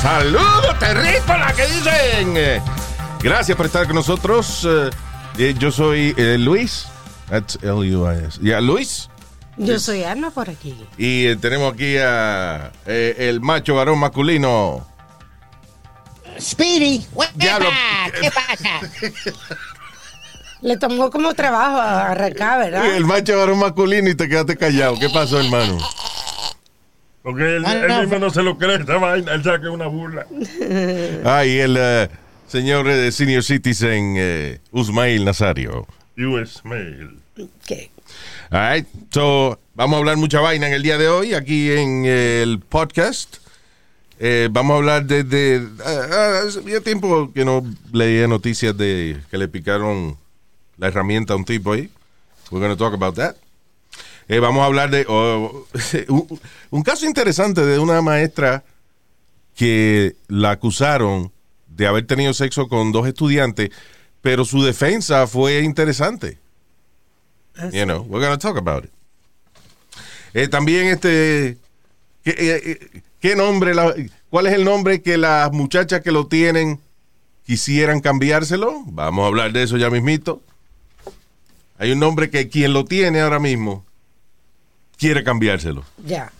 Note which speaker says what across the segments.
Speaker 1: Saludos, terrícola, ¿qué dicen? Gracias por estar con nosotros. Eh, eh, yo soy eh, Luis. That's L-U-I-S. Ya, Luis.
Speaker 2: Yo soy Ana por aquí.
Speaker 1: Y eh, tenemos aquí a eh, el macho varón masculino.
Speaker 3: Speedy.
Speaker 1: Diablo.
Speaker 3: ¿qué pasa?
Speaker 2: Le tomó como trabajo arrancar, ¿verdad?
Speaker 1: El macho varón masculino y te quedaste callado. ¿Qué pasó, hermano?
Speaker 4: Porque él,
Speaker 3: Ah,
Speaker 4: él mismo no se lo cree esta vaina, él sabe que es una burla.
Speaker 1: Ah, y el eh, señor eh, senior citizen eh, Usmail Nazario.
Speaker 4: US Mail.
Speaker 2: ¿Qué?
Speaker 1: All right. So, vamos a hablar mucha vaina en el día de hoy aquí en el podcast. Eh, vamos a hablar de... de ah, había tiempo que no leía noticias de que le picaron la herramienta a un tipo ahí. We're going to talk about that. Eh, vamos a hablar de oh, un, un caso interesante de una maestra que la acusaron de haber tenido sexo con dos estudiantes, pero su defensa fue interesante. You know, we're going to talk about it. Eh, también este, ¿qué, eh, qué nombre, la- cuál es el nombre que las muchachas que lo tienen quisieran cambiárselo? Vamos a hablar de eso ya mismito. Hay un nombre que quien lo tiene ahora mismo quiere cambiárselo.
Speaker 2: Ya.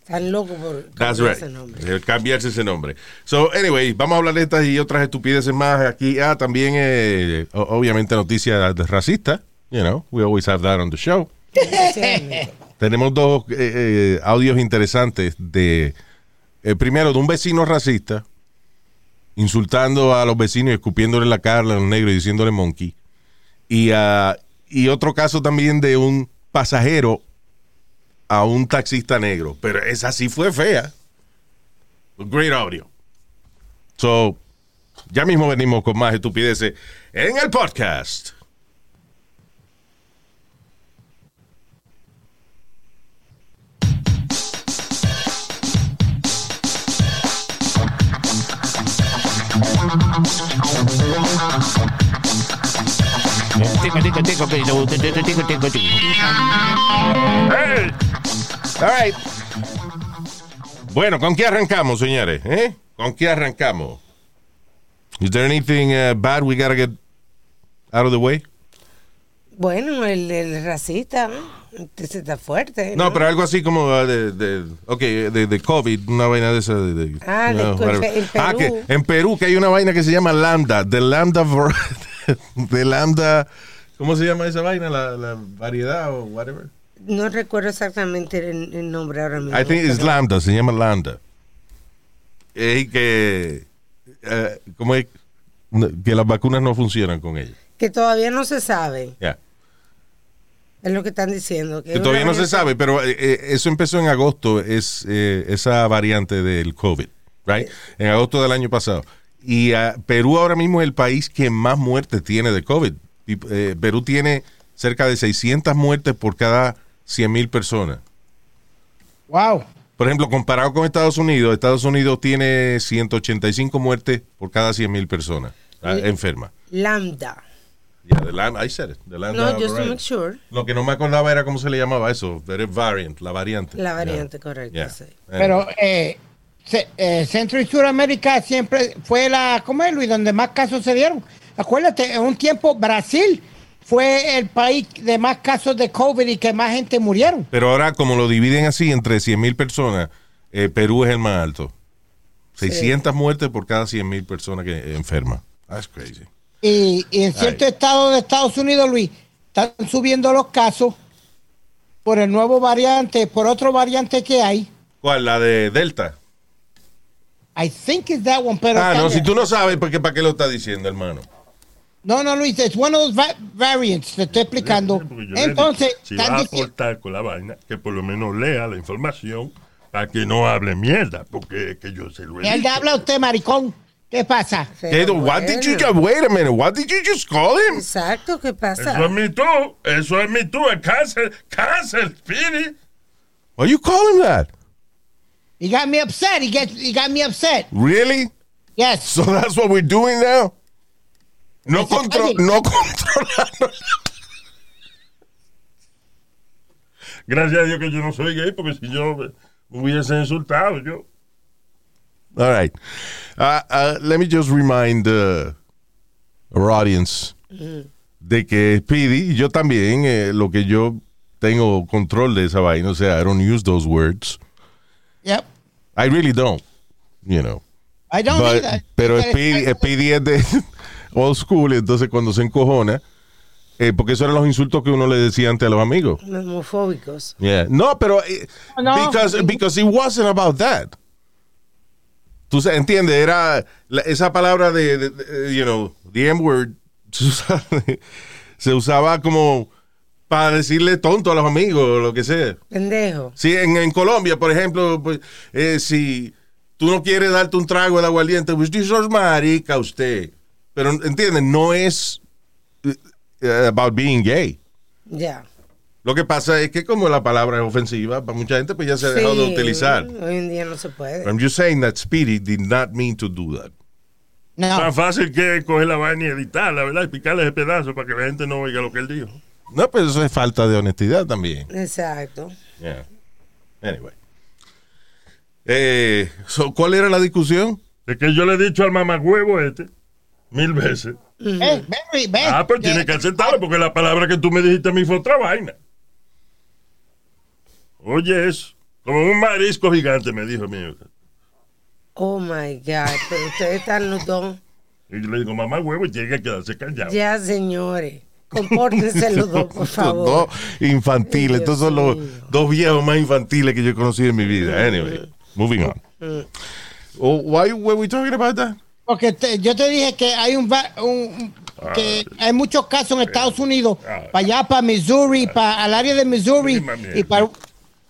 Speaker 2: Están locos por
Speaker 1: That's
Speaker 2: cambiar
Speaker 1: right.
Speaker 2: ese nombre.
Speaker 1: Eh, Cambiarse ese nombre. So, anyway, vamos a hablar de estas y otras estupideces más aquí. Ah, también, eh, obviamente, noticias racistas. You know, we always have that on the show. Tenemos dos eh, eh, audios interesantes de, primero, de un vecino racista insultando a los vecinos y escupiéndole la cara a los negros y diciéndole monkey. Y, ah, y otro caso también de un pasajero a un taxista negro. Pero esa sí fue fea. Great audio. So, ya mismo venimos con más estupideces en el podcast.
Speaker 4: ¡Hey!
Speaker 1: All right. Bueno, ¿con qué arrancamos, señores? ¿Eh? ¿Con qué arrancamos? Is there anything uh, bad we gotta get out of the way?
Speaker 2: Bueno, el, racista. Está fuerte.
Speaker 1: No, pero algo así como uh, de, de, ok, de, de COVID, una vaina de esa. De,
Speaker 2: Ah,
Speaker 1: whatever.
Speaker 2: en
Speaker 1: Ah,
Speaker 2: Perú.
Speaker 1: que en Perú que hay una vaina que se llama lambda, de lambda, de lambda, ¿cómo se llama esa vaina? La, la variedad o whatever.
Speaker 2: No recuerdo exactamente el, el nombre ahora mismo.
Speaker 1: I think it's lambda, se llama lambda. Es que, eh, como es que las vacunas no funcionan con ella.
Speaker 2: Que todavía no se sabe.
Speaker 1: Ya.
Speaker 2: Es lo que están diciendo. Que
Speaker 1: todavía no se sabe, pero eh, eh, eso empezó en agosto, es eh, esa variante del COVID, right? En agosto del año pasado. Y ah, Perú ahora mismo es el país que más muertes tiene de COVID. Y, eh, Perú tiene cerca de 600 muertes por cada 100 mil personas.
Speaker 3: Wow.
Speaker 1: Por ejemplo, comparado con Estados Unidos, Estados Unidos tiene 185 muertes por cada 100 mil personas ah, enfermas.
Speaker 2: Lambda.
Speaker 1: Yeah, the lambda, I said it, the lambda
Speaker 2: No, just to make sure.
Speaker 1: Lo que no me acordaba era cómo se le llamaba eso, the variant, la variante.
Speaker 2: La variante,
Speaker 1: Yeah.
Speaker 2: correcto.
Speaker 1: Yeah.
Speaker 2: sí.
Speaker 3: Pero eh, eh, Centro y Suramérica siempre fue la, ¿cómo es Luis? Donde más casos se dieron. Acuérdate, en un tiempo Brasil fue el país de más casos de COVID y que más gente murieron.
Speaker 1: Pero ahora, como lo dividen así entre 100 mil personas, eh, Perú es el más alto. 600 muertes por cada 100 mil personas que enferman. That's crazy.
Speaker 3: Y, y en ciertos estados de Estados Unidos, Luis, están subiendo los casos por el nuevo variante, por otro variante que hay.
Speaker 1: ¿Cuál? La de Delta.
Speaker 3: I think it's that one, pero
Speaker 1: ah, no, si tú no sabes, ¿por qué, ¿para qué lo estás diciendo, hermano?
Speaker 3: No, no, Luis, es one of those va- variants, te estoy explicando.
Speaker 4: Porque
Speaker 3: Entonces,
Speaker 4: si
Speaker 3: están
Speaker 4: va a aportar con la vaina, que por lo menos lea la información Para que no hable mierda, porque es que yo se lo he
Speaker 3: Él
Speaker 4: dicho.
Speaker 3: habla usted, maricón. ¿Qué pasa?
Speaker 1: ¿Qué? What did you just, wait a minute, what did you just call him?
Speaker 2: Exacto, ¿qué pasa?
Speaker 4: Eso es mi tú, eso es mi tú, es cáncer, cáncer, Speedy.
Speaker 1: Why you call him that?
Speaker 3: He got me upset. He, get, he got me upset.
Speaker 1: Really?
Speaker 3: Yes.
Speaker 1: So that's what we're doing now? No,
Speaker 3: Eso,
Speaker 1: contro
Speaker 3: oye.
Speaker 1: no controlando.
Speaker 4: Gracias a Dios que yo no soy gay, porque si yo me me hubiese insultado, yo.
Speaker 1: All right. Uh, uh, let me just remind uh, our audience de que Speedy yo también, eh, lo que yo tengo control de esa vaina, o sea, I don't use those words.
Speaker 3: Yep.
Speaker 1: I really don't, you know.
Speaker 3: I don't
Speaker 1: But-
Speaker 3: either.
Speaker 1: pero
Speaker 3: But
Speaker 1: Speedy,
Speaker 3: it's-
Speaker 1: Speedy es de old school, entonces cuando se encojona, eh, porque esos eran los insultos que uno le decía antes a los amigos.
Speaker 2: Homofóbicos.
Speaker 1: Yeah. No, pero eh,
Speaker 3: No.
Speaker 1: because, because it wasn't about that. Tú entiendes, era la- esa palabra de, de- de, you know, the M word se usaba, se usaba como para decirle tonto a los amigos o lo que sea.
Speaker 2: Pendejo.
Speaker 1: Sí, en, en Colombia, por ejemplo, pues, eh, si tú no quieres darte un trago de aguardiente, pues tú sos marica usted. Pero, ¿entiendes? No es eh, about being gay.
Speaker 2: Ya.
Speaker 1: Lo que pasa es que como la palabra es ofensiva, para mucha gente pues ya se ha dejado de utilizar.
Speaker 2: Hoy en día no se puede.
Speaker 1: I'm just saying that Speedy did not mean to do that.
Speaker 3: No.
Speaker 4: Tan fácil que coger la vaina y editarla, ¿verdad? Y picarle ese pedazo para que la gente no oiga lo que él dijo.
Speaker 1: No, pero eso es falta de honestidad también.
Speaker 2: Exacto.
Speaker 1: Yeah. Anyway. Eh, so, ¿Cuál era la discusión?
Speaker 4: Es que yo le he dicho al mamagüevo este mil veces.
Speaker 3: Eh.
Speaker 4: Ah, pues tiene que aceptarlo porque la palabra que tú me dijiste a mí fue otra vaina. Oye, eso. Como un marisco gigante, me dijo mío.
Speaker 2: Oh my God. Pero ustedes están los dos.
Speaker 4: Y yo le digo, mamá huevo, tiene que quedarse callado.
Speaker 2: Ya, señores. Compórtense los dos, por
Speaker 1: Los
Speaker 2: favor.
Speaker 1: dos infantiles. Estos son los
Speaker 2: mío.
Speaker 1: dos viejos más infantiles que yo he conocido en mi vida. Anyway, moving on. Oh, why were we talking about that?
Speaker 3: Porque te- yo te dije que hay un, va- un- que hay muchos casos en Estados Unidos,
Speaker 4: Ah.
Speaker 3: para allá, para Missouri, para al área de Missouri y para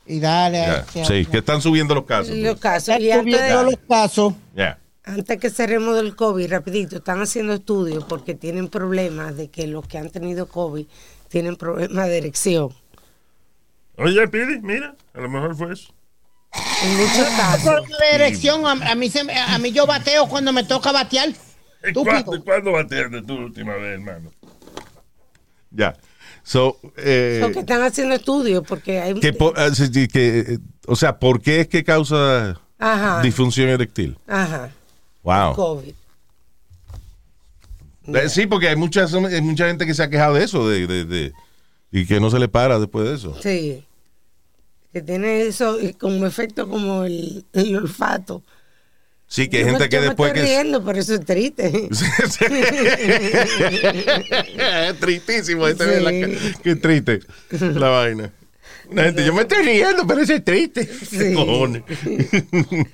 Speaker 3: y dale.
Speaker 1: Yeah.
Speaker 3: eh,
Speaker 1: Sí, que están subiendo los casos.
Speaker 2: Los casos.
Speaker 3: Están
Speaker 2: Y antes,
Speaker 3: subiendo los casos.
Speaker 1: Yeah.
Speaker 2: antes que cerremos del COVID, rapidito, están haciendo estudios porque tienen problemas de que los que han tenido COVID tienen problemas de erección.
Speaker 4: Oye, Pidi, mira, a lo mejor fue eso.
Speaker 2: En muchos casos.
Speaker 3: La erección, a, a mí se me- a mí yo bateo cuando me toca batear.
Speaker 4: ¿Y
Speaker 3: Estúpido.
Speaker 4: cuándo, y cuándo bateaste tú la última vez, hermano?
Speaker 1: Ya. So, eh,
Speaker 2: Porque están haciendo estudios porque hay.
Speaker 1: que sí, que, o sea, ¿por qué es que causa
Speaker 2: Ajá.
Speaker 1: disfunción eréctil?
Speaker 2: Ajá.
Speaker 1: Wow.
Speaker 2: COVID.
Speaker 1: Eh, Sí, porque hay mucha, hay mucha gente que se ha quejado de eso, de, de- de- y que no se le para después de eso.
Speaker 2: Sí. Que tiene eso como efecto como el, el olfato.
Speaker 1: Sí, que hay
Speaker 2: Yo me-
Speaker 1: gente que
Speaker 2: yo me
Speaker 1: después
Speaker 2: estoy
Speaker 1: que...
Speaker 2: riendo, pero eso es triste.
Speaker 1: es tristísimo. Este la
Speaker 2: Sí.
Speaker 1: ca- Qué triste la vaina. Gente, yo me estoy riendo, pero eso es triste. ¿Qué
Speaker 2: Sí.
Speaker 1: cojones?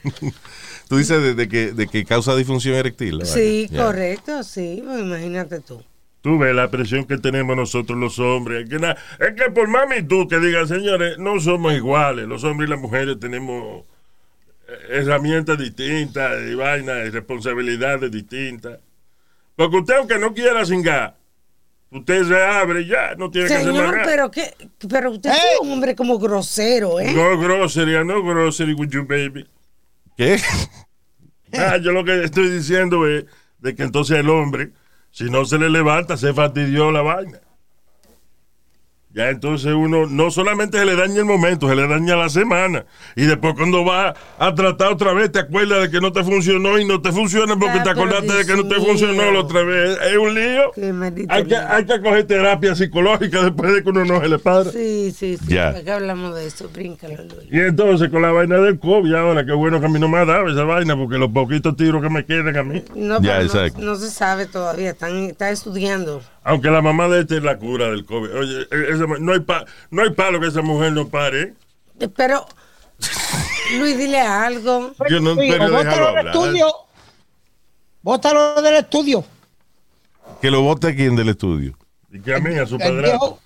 Speaker 1: Tú dices de, de que, de que causa disfunción eréctil. la
Speaker 2: Sí,
Speaker 1: vaina. Yeah.
Speaker 2: correcto, sí. Pues imagínate tú.
Speaker 4: Tú ves la presión que tenemos nosotros los hombres. Es que, na- es que por mami tú que digan, señores, no somos iguales. Los hombres y las mujeres tenemos herramientas distintas y vainas y responsabilidades distintas. Porque usted, aunque no quiera cingar, usted se abre y ya, no tiene que hacer nada.
Speaker 2: pero que, pero usted es un hombre como grosero, ¿eh?
Speaker 4: No grocery, no grocery with you, baby.
Speaker 1: ¿Qué?
Speaker 4: Ah, yo lo que estoy diciendo es de que entonces el hombre, si no se le levanta, se fastidió la vaina. Ya entonces uno no solamente se le daña el momento, se le daña la semana. Y después cuando va a tratar otra vez, te acuerdas de que no te funcionó y no te funciona porque
Speaker 2: Ah,
Speaker 4: te acordaste de que no te funcionó la otra vez. Es un lío.
Speaker 2: Qué
Speaker 4: Hay que, hay que coger terapia psicológica después de que uno no se le para.
Speaker 2: Sí, sí, sí.
Speaker 1: Ya.
Speaker 2: ¿Para qué hablamos de eso? Bríncalo, Luis.
Speaker 4: Y entonces con la vaina del COVID ahora, qué bueno que a mí no me ha dado esa vaina porque los poquitos tiros que me quedan a mí.
Speaker 2: No,
Speaker 1: Ya,
Speaker 2: pero no-
Speaker 1: exacto.
Speaker 2: no, se sabe todavía. Están, está estudiando.
Speaker 4: Aunque la mamá de este es la cura del COVID. Oye, e, esa no, hay pa- no hay palo que esa mujer no pare.
Speaker 2: Pero, Luis, dile algo.
Speaker 1: Yo no pero
Speaker 3: bótalo
Speaker 1: déjalo
Speaker 3: del
Speaker 1: hablar.
Speaker 3: estudio. Bótalo del estudio.
Speaker 1: Que lo vote aquí en el estudio.
Speaker 4: Y que a mí, a su padrastro.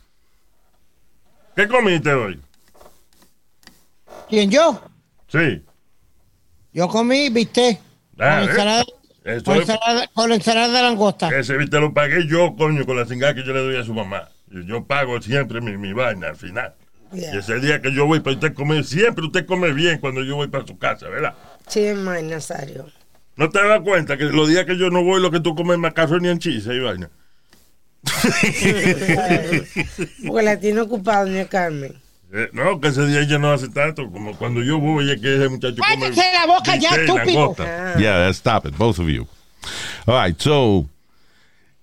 Speaker 4: ¿Qué comiste hoy?
Speaker 3: ¿Quién yo?
Speaker 4: Sí.
Speaker 3: Yo comí, viste,
Speaker 4: Ah, ¿eh?
Speaker 3: ensalada,
Speaker 4: Eso
Speaker 3: con, ensalada, con ensalada de langosta.
Speaker 4: Ese viste lo pagué yo, coño, con la cingada que yo le doy a su mamá. Yo, yo pago siempre mi, mi vaina al final.
Speaker 2: Yeah.
Speaker 4: Y ese día que yo voy para usted comer, siempre usted come bien cuando yo voy para su casa, ¿verdad?
Speaker 2: TMI, Nazario.
Speaker 4: ¿No te das cuenta que los días que yo no voy, lo que tú comes es macaroni en cheese y vaina?
Speaker 2: Porque la tiene ocupada, doña Carmen.
Speaker 4: Eh, no, que ese día ella no hace tanto. Como cuando yo voy, es que ese muchacho.
Speaker 3: Cállese la boca ya, estúpido.
Speaker 2: Ah.
Speaker 1: Yeah, stop it, both of you. All right, so,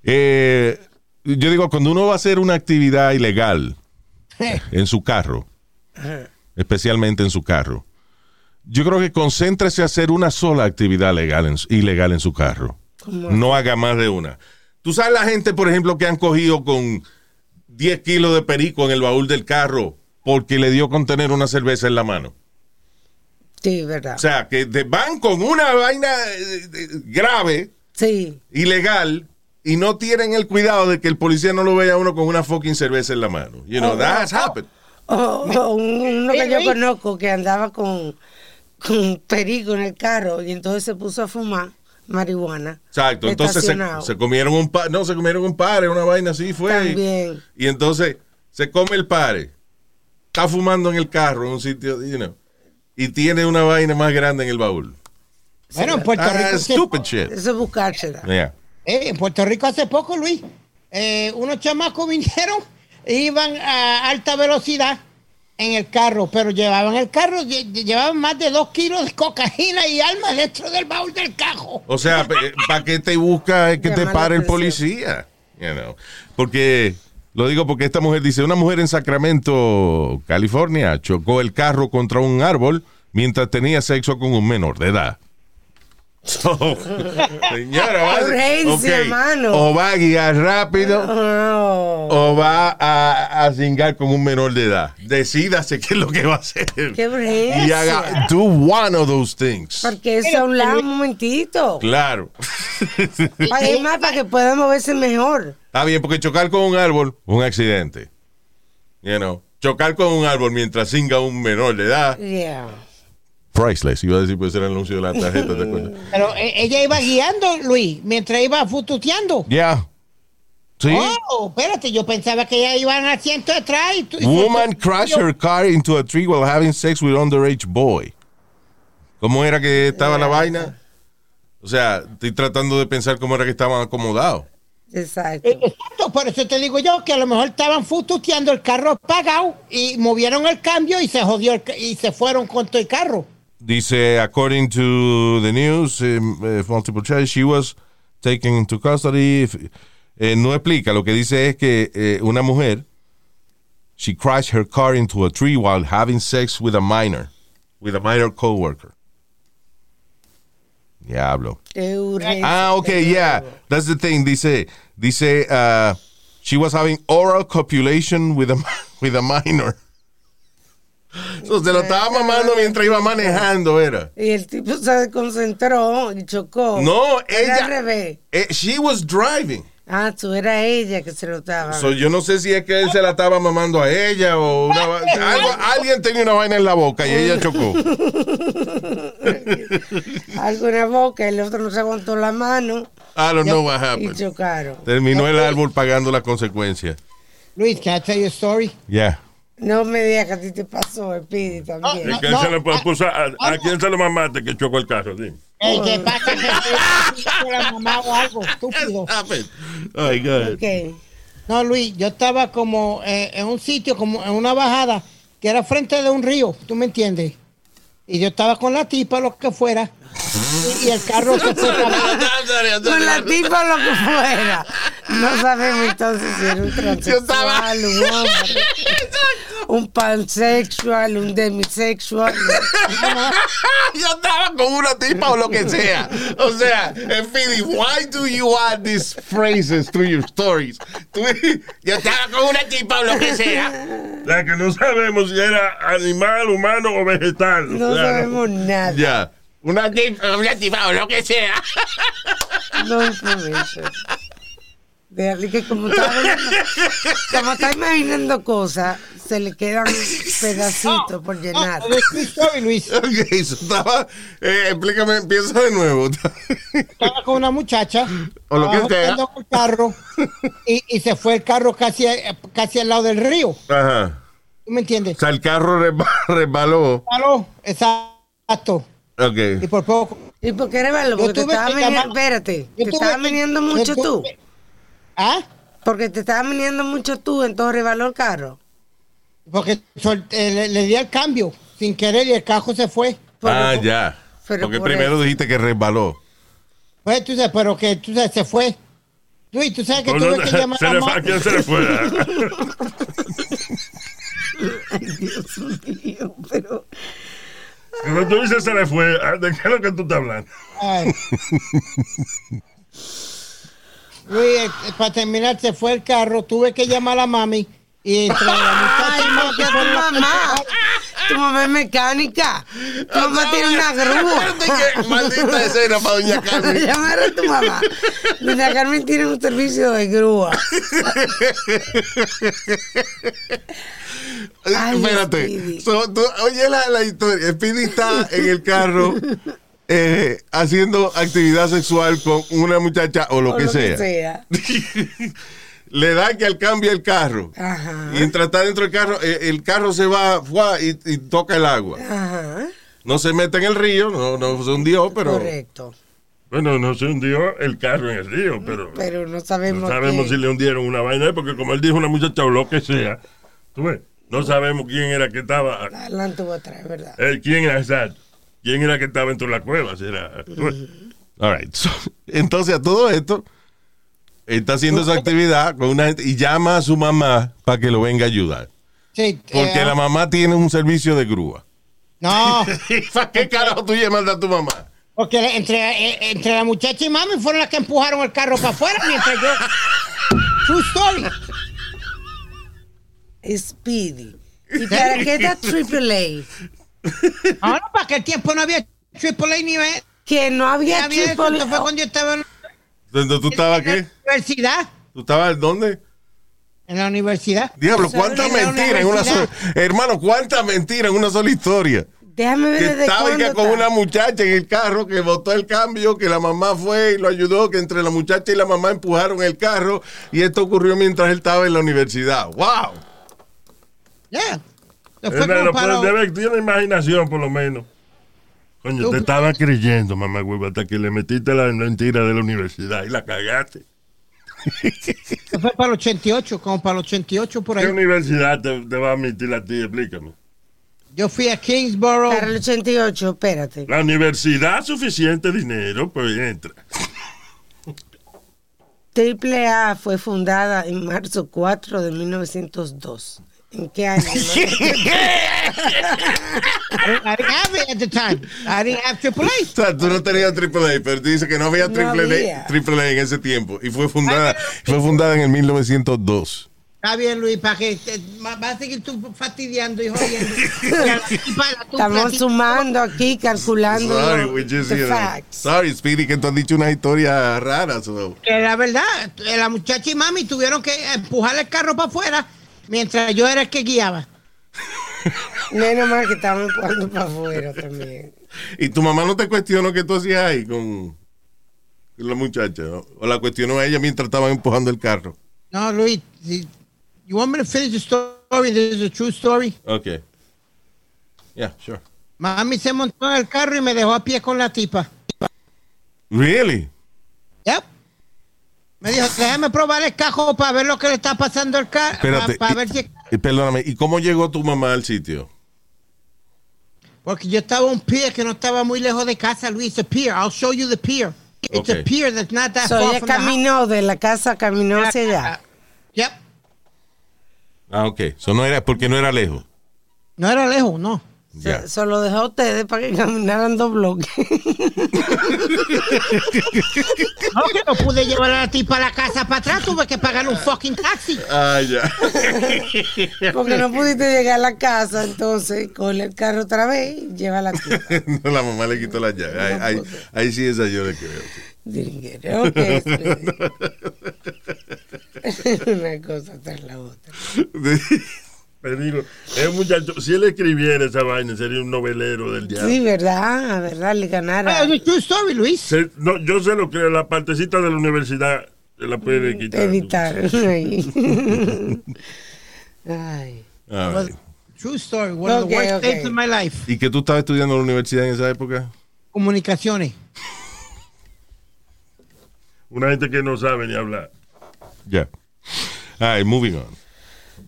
Speaker 1: eh, yo digo, cuando uno va a hacer una actividad ilegal en su carro, especialmente en su carro, yo creo que concéntrese a hacer una sola actividad legal en- ilegal en su carro. No haga más de una. Tú sabes la gente, por ejemplo, que han cogido con 10 kilos de perico en el baúl del carro porque le dio con tener una cerveza en la mano.
Speaker 2: Sí, verdad.
Speaker 1: O sea, que te van con una vaina eh, eh, grave,
Speaker 2: Sí.
Speaker 1: ilegal, y no tienen el cuidado de que el policía no lo vea a uno con una fucking cerveza en la mano. You know, that has happened.
Speaker 2: O, o un- uno que yo conozco que andaba con, con perico en el carro y entonces se puso a fumar marihuana.
Speaker 1: Exacto. Entonces se, se comieron un par, no, se comieron un par, una vaina así fue.
Speaker 2: También.
Speaker 1: Y entonces se come el pare. Está fumando en el carro en un sitio, you know, y tiene una vaina más grande en el baúl.
Speaker 3: Bueno, en Puerto
Speaker 1: Ah,
Speaker 3: Rico. hace-
Speaker 1: stupid shit.
Speaker 2: Eso es buscársela.
Speaker 1: Yeah.
Speaker 3: eh, en Puerto Rico hace poco, Luis, eh, unos chamacos vinieron, e iban a alta velocidad en el carro, pero llevaban el carro, lle- llevaban más de dos kilos de cocaína y almas dentro del baúl del carro.
Speaker 1: O sea, ¿para qué te busca que te pare el policía? You know. Porque, lo digo porque esta mujer dice, una mujer en Sacramento, California, chocó el carro contra un árbol mientras tenía sexo con un menor de edad. So, señora, va a-
Speaker 2: Urgencia,
Speaker 1: ok,
Speaker 2: mano.
Speaker 1: o va a guiar rápido
Speaker 2: Oh,
Speaker 1: o va a, a cingar con un menor de edad. Decídase qué es lo que va a hacer.
Speaker 2: qué urgencia.
Speaker 1: Y haga, do one of those things.
Speaker 2: Porque eso a un lado un momentito.
Speaker 1: Claro.
Speaker 2: Para más para que pueda moverse mejor.
Speaker 1: Está bien, porque chocar con un árbol, un accidente. You know, chocar con un árbol mientras singa un menor de edad,
Speaker 2: Yeah.
Speaker 1: Priceless. Iba a decir, pues era el anuncio de la tarjeta, ¿te acuerdas?
Speaker 3: Pero eh, ella iba guiando, Luis, mientras iba fututeando.
Speaker 1: Yeah. Sí.
Speaker 3: Oh, espérate, yo pensaba que ella iba en el asiento de atrás. Y
Speaker 1: Woman crashed her car into a tree while having sex with underage boy. ¿Cómo era que estaba la vaina? O sea, estoy tratando de pensar cómo era que estaban acomodados.
Speaker 2: Exacto.
Speaker 3: Eh, Exacto, por eso te digo yo que a lo mejor estaban fututeando el carro apagado y movieron el cambio y se jodió el y se fueron con todo el carro.
Speaker 1: Dice, according to the news, um, eh, multiple charges, she was taken into custody. Eh, no explica, lo que dice es que eh, una mujer, she crashed her car into a tree while having sex with a minor, with a minor coworker. Diablo. Ah, okay, yeah, that's the thing. Dice, dice, uh, she was having oral copulation with a with a minor. So, se lo estaba mamando mientras iba manejando, era.
Speaker 2: Y el tipo se desconcentró y chocó.
Speaker 1: No,
Speaker 2: Era
Speaker 1: ella-
Speaker 2: al revés.
Speaker 1: Eh, she was driving.
Speaker 2: Ah, tú era ella que se lo estaba.
Speaker 1: So, yo no sé si es que él se la estaba mamando a ella o una algo- alguien tenía una vaina en la boca y ella chocó.
Speaker 2: Algo en la boca, el otro no se aguantó la mano
Speaker 1: I don't know what
Speaker 2: y
Speaker 1: happened.
Speaker 2: chocaron.
Speaker 1: Terminó el árbol pagando las consecuencias.
Speaker 3: Luis, can I tell you a story?
Speaker 1: Yeah.
Speaker 2: No me digas que a ti te pasó, Speedy, también.
Speaker 3: No,
Speaker 4: ¿A quién
Speaker 3: no,
Speaker 4: se le
Speaker 3: ah,
Speaker 4: puso a, a quién se lo mamaste que chocó el carro? Dime.
Speaker 3: Eh, ¿Qué pasa? Que la mamá o algo estúpido.
Speaker 1: Oh, my God.
Speaker 2: Ok.
Speaker 3: No, Luis, yo estaba como eh, en un sitio, como en una bajada, que era frente de un río, ¿tú me entiendes? Y yo estaba con la tipa, lo que fuera, y, y el carro se fue para-
Speaker 2: Con la tipa lo que fuera. No sabemos entonces si era un transexual, un hombre, un pansexual, un demisexual.
Speaker 1: Yo estaba con una tipa o lo que sea. O sea, Speedy, why do you add these phrases to your stories? Yo estaba con una tipa o lo que sea.
Speaker 4: La que no sabemos si era animal, humano o vegetal.
Speaker 2: No
Speaker 4: Claro.
Speaker 2: sabemos nada.
Speaker 1: Ya. Una tipa, una tipa o lo que sea.
Speaker 2: No information. Que como está, como está imaginando cosas, se le quedan pedacitos por llenar.
Speaker 3: Story, Luis.
Speaker 1: Ok, eso estaba. eh, explícame, empieza de nuevo.
Speaker 3: Estaba con una muchacha.
Speaker 1: O lo que
Speaker 3: estaba
Speaker 1: sea.
Speaker 3: el carro y, y se fue el carro casi, casi al lado del río.
Speaker 1: Ajá.
Speaker 3: ¿Tú me entiendes?
Speaker 1: O sea, el carro resba- resbaló.
Speaker 3: Claro, exacto. Y
Speaker 1: Ok.
Speaker 3: por poco.
Speaker 2: ¿Y por qué rebaló?
Speaker 3: Yo
Speaker 2: Porque te viniendo,
Speaker 3: llamar-
Speaker 2: espérate,
Speaker 3: yo
Speaker 2: te viniendo
Speaker 3: yo
Speaker 2: mucho tú.
Speaker 3: ¿Ah?
Speaker 2: Porque te estaban viniendo mucho tú, entonces rebaló el carro.
Speaker 3: Porque eh, le, le di el cambio sin querer y el carro se fue.
Speaker 1: Ah, ya.
Speaker 2: pero
Speaker 1: Porque
Speaker 2: por
Speaker 1: primero
Speaker 2: eso.
Speaker 1: dijiste que resbaló.
Speaker 3: Pues tú sabes, pero que tú sabes, se fue. Luis, tú sabes que tuve
Speaker 4: no,
Speaker 3: que llamar
Speaker 4: se
Speaker 3: a
Speaker 4: le
Speaker 3: la
Speaker 4: fue- ¿A
Speaker 3: mamá.
Speaker 4: quién se le fue?
Speaker 2: Dios mío, pero...
Speaker 4: Cuando tú dices se le fue. ¿de qué es lo que tú estás hablando?
Speaker 3: Ay. Luis, eh, para terminar, se fue el carro. Tuve que llamar a la mami. Y entre la
Speaker 2: Ay, no, que tu mamá. Tu mamá es mecánica. Tu mamá tiene una grúa.
Speaker 1: Maldita escena para Doña Carmen.
Speaker 2: Llamar a tu mamá. Doña Carmen tiene un servicio de grúa. Ay,
Speaker 1: Espérate.
Speaker 2: Speedy.
Speaker 1: So, tú- oye la, la historia. Speedy está en el carro eh, haciendo actividad sexual con una muchacha o lo,
Speaker 2: O
Speaker 1: que,
Speaker 2: lo
Speaker 1: sea.
Speaker 2: que sea.
Speaker 1: Le da que él cambia el carro.
Speaker 2: Ajá.
Speaker 1: Y mientras está dentro del carro, eh, el carro se va y, y toca el agua.
Speaker 2: Ajá.
Speaker 1: No se mete en el río, no, no se hundió, pero.
Speaker 2: Correcto.
Speaker 4: Bueno, no se hundió el carro en el río, pero,
Speaker 2: Pero no
Speaker 4: no
Speaker 2: sabemos.
Speaker 4: sabemos
Speaker 2: qué-
Speaker 4: si le hundieron una vaina, porque como él dijo, una muchacha o lo que sea, tú ves, no sabemos quién era que estaba,
Speaker 2: Adelante o atrás, ¿verdad?
Speaker 4: eh, quién era exacto, quién era que estaba dentro de la cueva, era.
Speaker 1: All right. So, entonces, a todo esto, está haciendo esa actividad con una gente y llama a su mamá para que lo venga a ayudar.
Speaker 3: Sí,
Speaker 1: Porque
Speaker 3: eh,
Speaker 1: la mamá tiene un servicio de grúa.
Speaker 3: No,
Speaker 1: ¿Para qué carajo tú llamas a tu mamá?
Speaker 3: porque entre, eh, entre la muchacha y mami fueron las que empujaron el carro para afuera mientras yo. True story.
Speaker 2: Speedy. ¿Y para qué está AAA?
Speaker 3: Ahora, para aquel tiempo no había Triple A ni había
Speaker 2: Que no había
Speaker 3: había. Esto fue cuando yo estaba en
Speaker 1: ¿Dónde tú estabas
Speaker 3: la
Speaker 1: qué?
Speaker 3: universidad.
Speaker 1: ¿Tú estabas dónde?
Speaker 3: En la universidad.
Speaker 1: Diablo, cuánta mentira en una sola. Hermano, cuánta mentira en una sola historia.
Speaker 2: Déjame ver
Speaker 1: Que
Speaker 2: desde
Speaker 1: estaba
Speaker 2: cuándo
Speaker 1: con una muchacha en el carro que botó el cambio, que la mamá fue y lo ayudó, que entre la muchacha y la mamá empujaron el carro y esto ocurrió mientras él estaba en la universidad. ¡Wow!
Speaker 3: Yeah. Fue
Speaker 4: no,
Speaker 3: como para-
Speaker 4: pues, debe- tiene imaginación por lo menos. Coño,
Speaker 3: Tú-
Speaker 4: te estaba creyendo, mamá huevo, hasta que le metiste la mentira de la universidad y la cagaste.
Speaker 3: se fue para el 88, como para el 88 por
Speaker 4: ¿Qué
Speaker 3: ahí.
Speaker 4: universidad te, te va a admitir a ti? Explícame.
Speaker 3: Yo fui a Kingsborough.
Speaker 2: Para el 88, espérate.
Speaker 4: La universidad, suficiente dinero, pues entra.
Speaker 2: AAA fue fundada en marzo 4 de 1902. ¿En qué año?
Speaker 3: I didn't have it at the time. I didn't have Triple
Speaker 1: O sea, tú no tenías AAA, pero tú dices que no había
Speaker 2: No
Speaker 1: AAA,
Speaker 2: había.
Speaker 1: AAA en ese tiempo. Y fue fundada, fue fundada en el 1902.
Speaker 3: Está bien, Luis, para que vas a seguir tú fastidiando y jodiendo.
Speaker 2: Estamos sumando aquí, calculando
Speaker 1: Sorry, we just,
Speaker 2: the facts.
Speaker 1: sorry, Speedy, que tú has dicho una historia rara. so.
Speaker 3: Que la verdad, la muchacha y mami tuvieron que empujar el carro para afuera mientras yo era el que guiaba.
Speaker 2: Menos mal que estamos empujando para afuera también.
Speaker 1: Y tu mamá no te cuestionó qué tú hacías ahí con la muchacha. ¿no? O la cuestionó a ella mientras estaban empujando el carro.
Speaker 3: No, Luis, si- you want me to finish the story? This is a true story.
Speaker 1: Ok. Yeah, sure.
Speaker 3: Mami se montó en el carro y me dejó a pie con la tipa.
Speaker 1: Really?
Speaker 3: Yep. Me dijo, déjame probar el cajo para ver lo que le está pasando al carro.
Speaker 1: Espérate.
Speaker 3: Para,
Speaker 1: y-
Speaker 3: ver si...
Speaker 1: y perdóname, ¿y cómo llegó tu mamá al sitio?
Speaker 3: Porque yo estaba en un pier que no estaba muy lejos de casa, Luis. It's a pier. I'll show you the pier. It's
Speaker 1: Okay.
Speaker 3: a pier that's not that
Speaker 2: So,
Speaker 3: far
Speaker 2: ella
Speaker 3: from the house.
Speaker 2: caminó de la casa, caminó hacia allá.
Speaker 3: Yep.
Speaker 1: Ah, ok. Eso no era, porque no era lejos.
Speaker 3: No era lejos, no.
Speaker 1: Ya.
Speaker 2: Se, se lo dejó a ustedes para que caminaran dos bloques.
Speaker 3: No, que no pude llevar a la tipa a la casa para atrás. Tuve que pagar un fucking taxi.
Speaker 1: Ah, ya.
Speaker 2: Porque no pudiste llegar a la casa, entonces coge el carro otra vez y lleva la tía.
Speaker 1: no, la mamá le quitó la llave. Ahí, ahí, ahí sí esa yo.
Speaker 2: Okay, Speedy. Una cosa tras la otra.
Speaker 4: Pero digo, es un muchacho, si él escribiera esa vaina, sería un novelero del diablo.
Speaker 2: Sí, verdad, verdad, le ganara.
Speaker 3: Ah, es true story, Luis.
Speaker 4: Se- no, yo sé lo que la partecita de la universidad se la puede quitar.
Speaker 2: Editar. Ay. Ay.
Speaker 3: True story. One of
Speaker 2: Ok,
Speaker 3: the worst
Speaker 2: ok.
Speaker 3: days of my life.
Speaker 1: ¿Y que tú estabas estudiando en la universidad en esa época?
Speaker 3: Comunicaciones.
Speaker 4: Una gente que no sabe ni hablar.
Speaker 1: Ya. All right, moving on.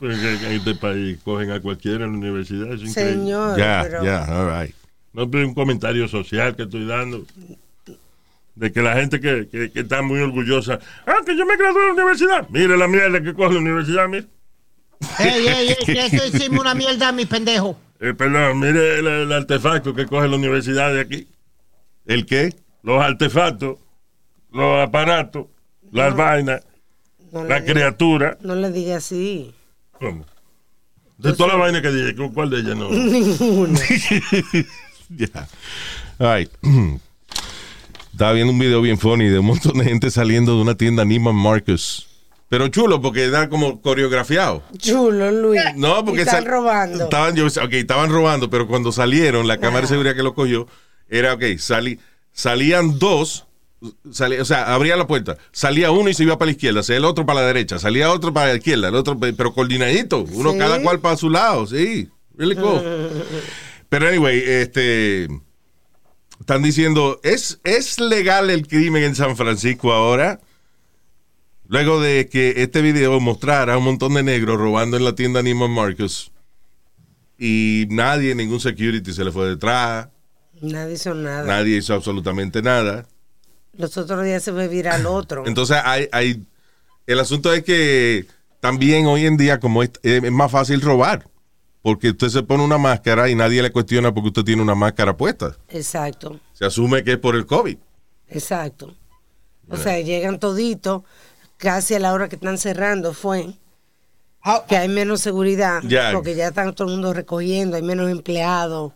Speaker 4: En este país cogen a cualquiera en la universidad. Es increíble.
Speaker 2: Señor,
Speaker 1: Ya,
Speaker 2: pero
Speaker 1: ya, all right.
Speaker 4: No es un comentario social que estoy dando. De que la gente que, que, que está muy orgullosa. Ah, que yo me gradué de la universidad. Mire la mierda que coge la universidad, mire.
Speaker 3: Ey, ey, ey, que eso hicimos una mierda, mi pendejo.
Speaker 4: Eh, perdón, mire el, el artefacto que coge la universidad de aquí.
Speaker 1: ¿El qué?
Speaker 4: Los artefactos, los aparatos, las vainas,
Speaker 2: no,
Speaker 4: la
Speaker 2: diga,
Speaker 4: criatura.
Speaker 2: no le diga así.
Speaker 4: ¿Cómo? De todas las vainas que dije, ¿con ¿cuál de ellas no?
Speaker 2: Ninguna.
Speaker 1: Ya. Right. Estaba viendo un video bien funny de un montón de gente saliendo de una tienda Neiman Marcus. Pero chulo, porque era como coreografiado.
Speaker 2: Chulo, Luis.
Speaker 1: No, porque
Speaker 2: están robando.
Speaker 1: Estaban, yo, ok, estaban robando, pero cuando salieron, la cámara de seguridad que lo cogió, era, ok, salí, salían dos, salí- o sea, abría la puerta, salía uno y se iba para la izquierda, salía el otro para la derecha, salía otro para la izquierda, el otro, pero coordinadito, uno
Speaker 2: Sí.
Speaker 1: cada cual para su lado, sí, really cool. Pero anyway, este, están diciendo, ¿es, ¿es legal el crimen en San Francisco ahora? Luego de que este video mostrara a un montón de negros robando en la tienda Neiman Marcus y nadie, ningún security se le fue detrás,
Speaker 2: Nadie hizo nada.
Speaker 1: nadie hizo absolutamente nada.
Speaker 2: Los otros días se fue viral otro.
Speaker 1: Entonces, hay, hay, el asunto es que también hoy en día, como es, es más fácil robar, porque usted se pone una máscara y nadie le cuestiona porque usted tiene una máscara puesta.
Speaker 2: Exacto,
Speaker 1: Se asume que es por el COVID.
Speaker 2: exacto. O sea, llegan toditos, casi a la hora que están cerrando fue
Speaker 3: How-
Speaker 2: que hay menos seguridad, porque ya están todo el mundo recogiendo, hay menos empleados.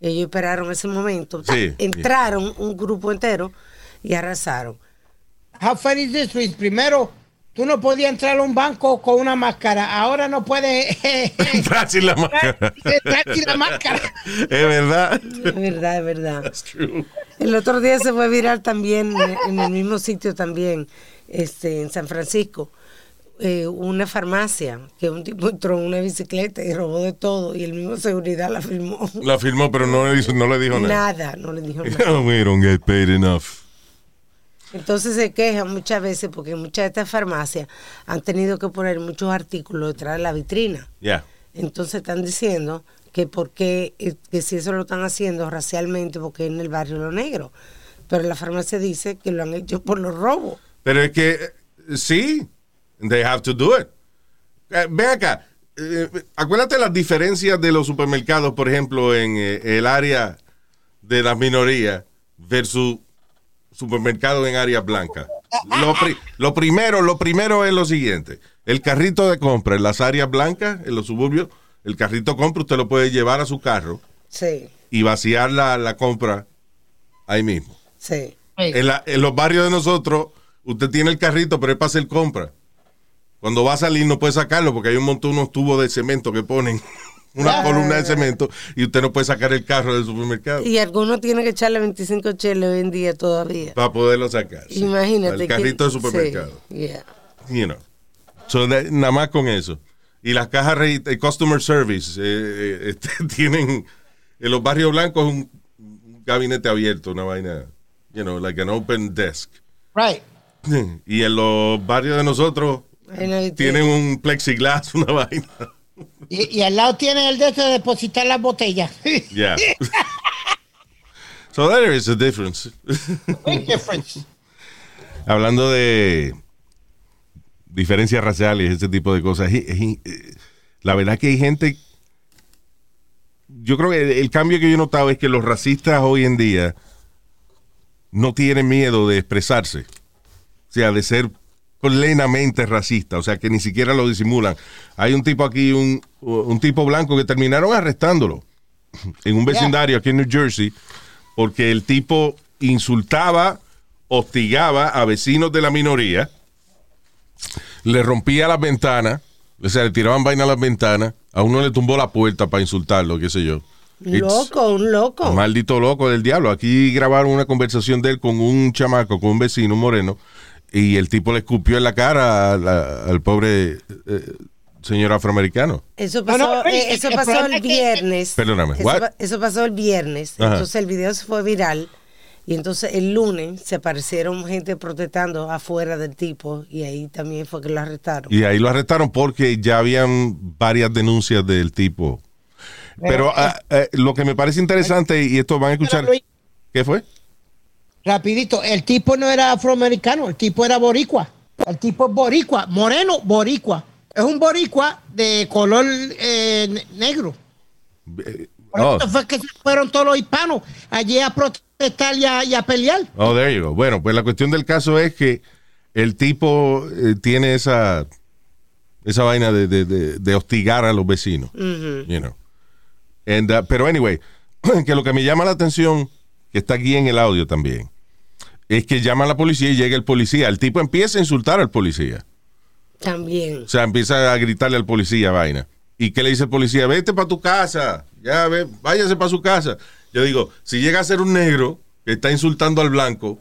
Speaker 2: Ellos esperaron ese momento.
Speaker 1: Sí.
Speaker 2: Entraron un grupo entero y arrasaron.
Speaker 3: How funny is this, Luis? Primero, tú no podías entrar a un banco con una máscara. Ahora no puedes
Speaker 1: Entrar sin la máscara.
Speaker 3: entrar sin la máscara.
Speaker 1: Es verdad.
Speaker 2: Es verdad, es verdad. El otro día se fue viral también, en- en el mismo sitio también, este, en San Francisco, eh, una farmacia, que un tipo entró en una bicicleta y robó de todo, y el mismo seguridad la filmó.
Speaker 1: La firmó, pero no le, hizo- no le dijo nada.
Speaker 2: Nada, no le dijo nada.
Speaker 1: We don't get paid enough.
Speaker 2: Entonces se quejan muchas veces porque muchas de estas farmacias han tenido que poner muchos artículos detrás de la vitrina. Entonces están diciendo que por qué, eh, que si eso lo están haciendo racialmente porque es en el barrio Lo Negro. Pero la farmacia dice que lo han hecho por los robos.
Speaker 1: Pero es que eh, sí, they have to do it. Eh, Ven acá, eh, acuérdate las diferencias de los supermercados, por ejemplo, en eh, el área de las minorías versus supermercados en áreas blancas. Lo, pri- lo primero, lo primero es lo siguiente: el carrito de compra en las áreas blancas, en los suburbios, el carrito compra usted lo puede llevar a su carro
Speaker 2: Sí,
Speaker 1: y vaciar la, la compra ahí mismo.
Speaker 2: sí.
Speaker 1: En, la- en los barrios de nosotros, usted tiene el carrito, pero es para hacer compra. Cuando va a salir no puede sacarlo porque hay un montón unos tubos de cemento que ponen una columna de cemento y usted no puede sacar el carro del supermercado
Speaker 2: Y algunos tienen que echarle 25 cheles hoy en día todavía.
Speaker 1: para poderlo sacar. sí.
Speaker 2: Imagínate.
Speaker 1: El carrito
Speaker 2: que-
Speaker 1: de supermercado.
Speaker 2: Sí, yeah.
Speaker 1: You know. So, that- nada más con eso. Y las cajas de customer service eh, eh, este, tienen en los barrios blancos un, un gabinete abierto, una vaina, you know, like an open desk.
Speaker 3: Right.
Speaker 1: Y en los barrios de nosotros tienen un plexiglass, una vaina.
Speaker 3: Y, y al lado tiene el de eso de depositar las botellas.
Speaker 1: Yeah. so there is a difference.
Speaker 3: Big difference.
Speaker 1: Hablando de diferencias raciales, ese tipo de cosas, la verdad que hay gente. Yo creo que el cambio que yo he notado es que los racistas hoy en día no tienen miedo de expresarse. O sea, de ser plenamente racista, o sea, que ni siquiera lo disimulan. Hay un tipo aquí, un, un tipo blanco que terminaron arrestándolo en un vecindario aquí en New Jersey porque el tipo insultaba, hostigaba a vecinos de la minoría, le rompía las ventanas, O sea, le tiraban vaina a las ventanas. A uno le tumbó la puerta para insultarlo, qué sé yo. It's
Speaker 2: Loco, un loco.
Speaker 1: un maldito loco del diablo. Aquí grabaron una conversación de él con un chamaco, con un vecino, un moreno, y el tipo le escupió en la cara al, al pobre eh, señor afroamericano.
Speaker 2: Eso pasó,
Speaker 3: no,
Speaker 2: eh,
Speaker 3: el-
Speaker 2: eso
Speaker 3: el
Speaker 2: pasó el
Speaker 3: que-
Speaker 2: viernes.
Speaker 1: Perdóname,
Speaker 2: Eso,
Speaker 1: what?
Speaker 2: eso pasó el viernes.
Speaker 1: Ajá.
Speaker 2: Entonces el video se fue viral. Y entonces el lunes se aparecieron gente protestando afuera del tipo. Y ahí también fue que lo arrestaron.
Speaker 1: Y ahí lo arrestaron porque ya habían varias denuncias del tipo. Pero ah, eh, lo que me parece interesante, y esto van a escuchar. ¿Qué fue?
Speaker 3: Rapidito, el tipo no era afroamericano, el tipo era boricua. El tipo es boricua, moreno, boricua. Es un boricua de color eh, ne- negro.
Speaker 1: Eh,
Speaker 3: Por
Speaker 1: Oh,
Speaker 3: eso fue que se fueron todos los hispanos allí a protestar y a, y a pelear.
Speaker 1: oh, there you go. Bueno, pues la cuestión del caso es que el tipo eh, tiene esa esa vaina de, de- de- de hostigar a los vecinos. You know. And, uh, pero anyway, que lo que me llama la atención, que está aquí en el audio también, es que llama a la policía y llega el policía. El tipo empieza a insultar al policía.
Speaker 2: También.
Speaker 1: O sea, empieza a gritarle al policía vaina. ¿Y qué le dice el policía? Vete para tu casa. Ya, ve, váyase para su casa. Yo digo, si llega a ser un negro que está insultando al blanco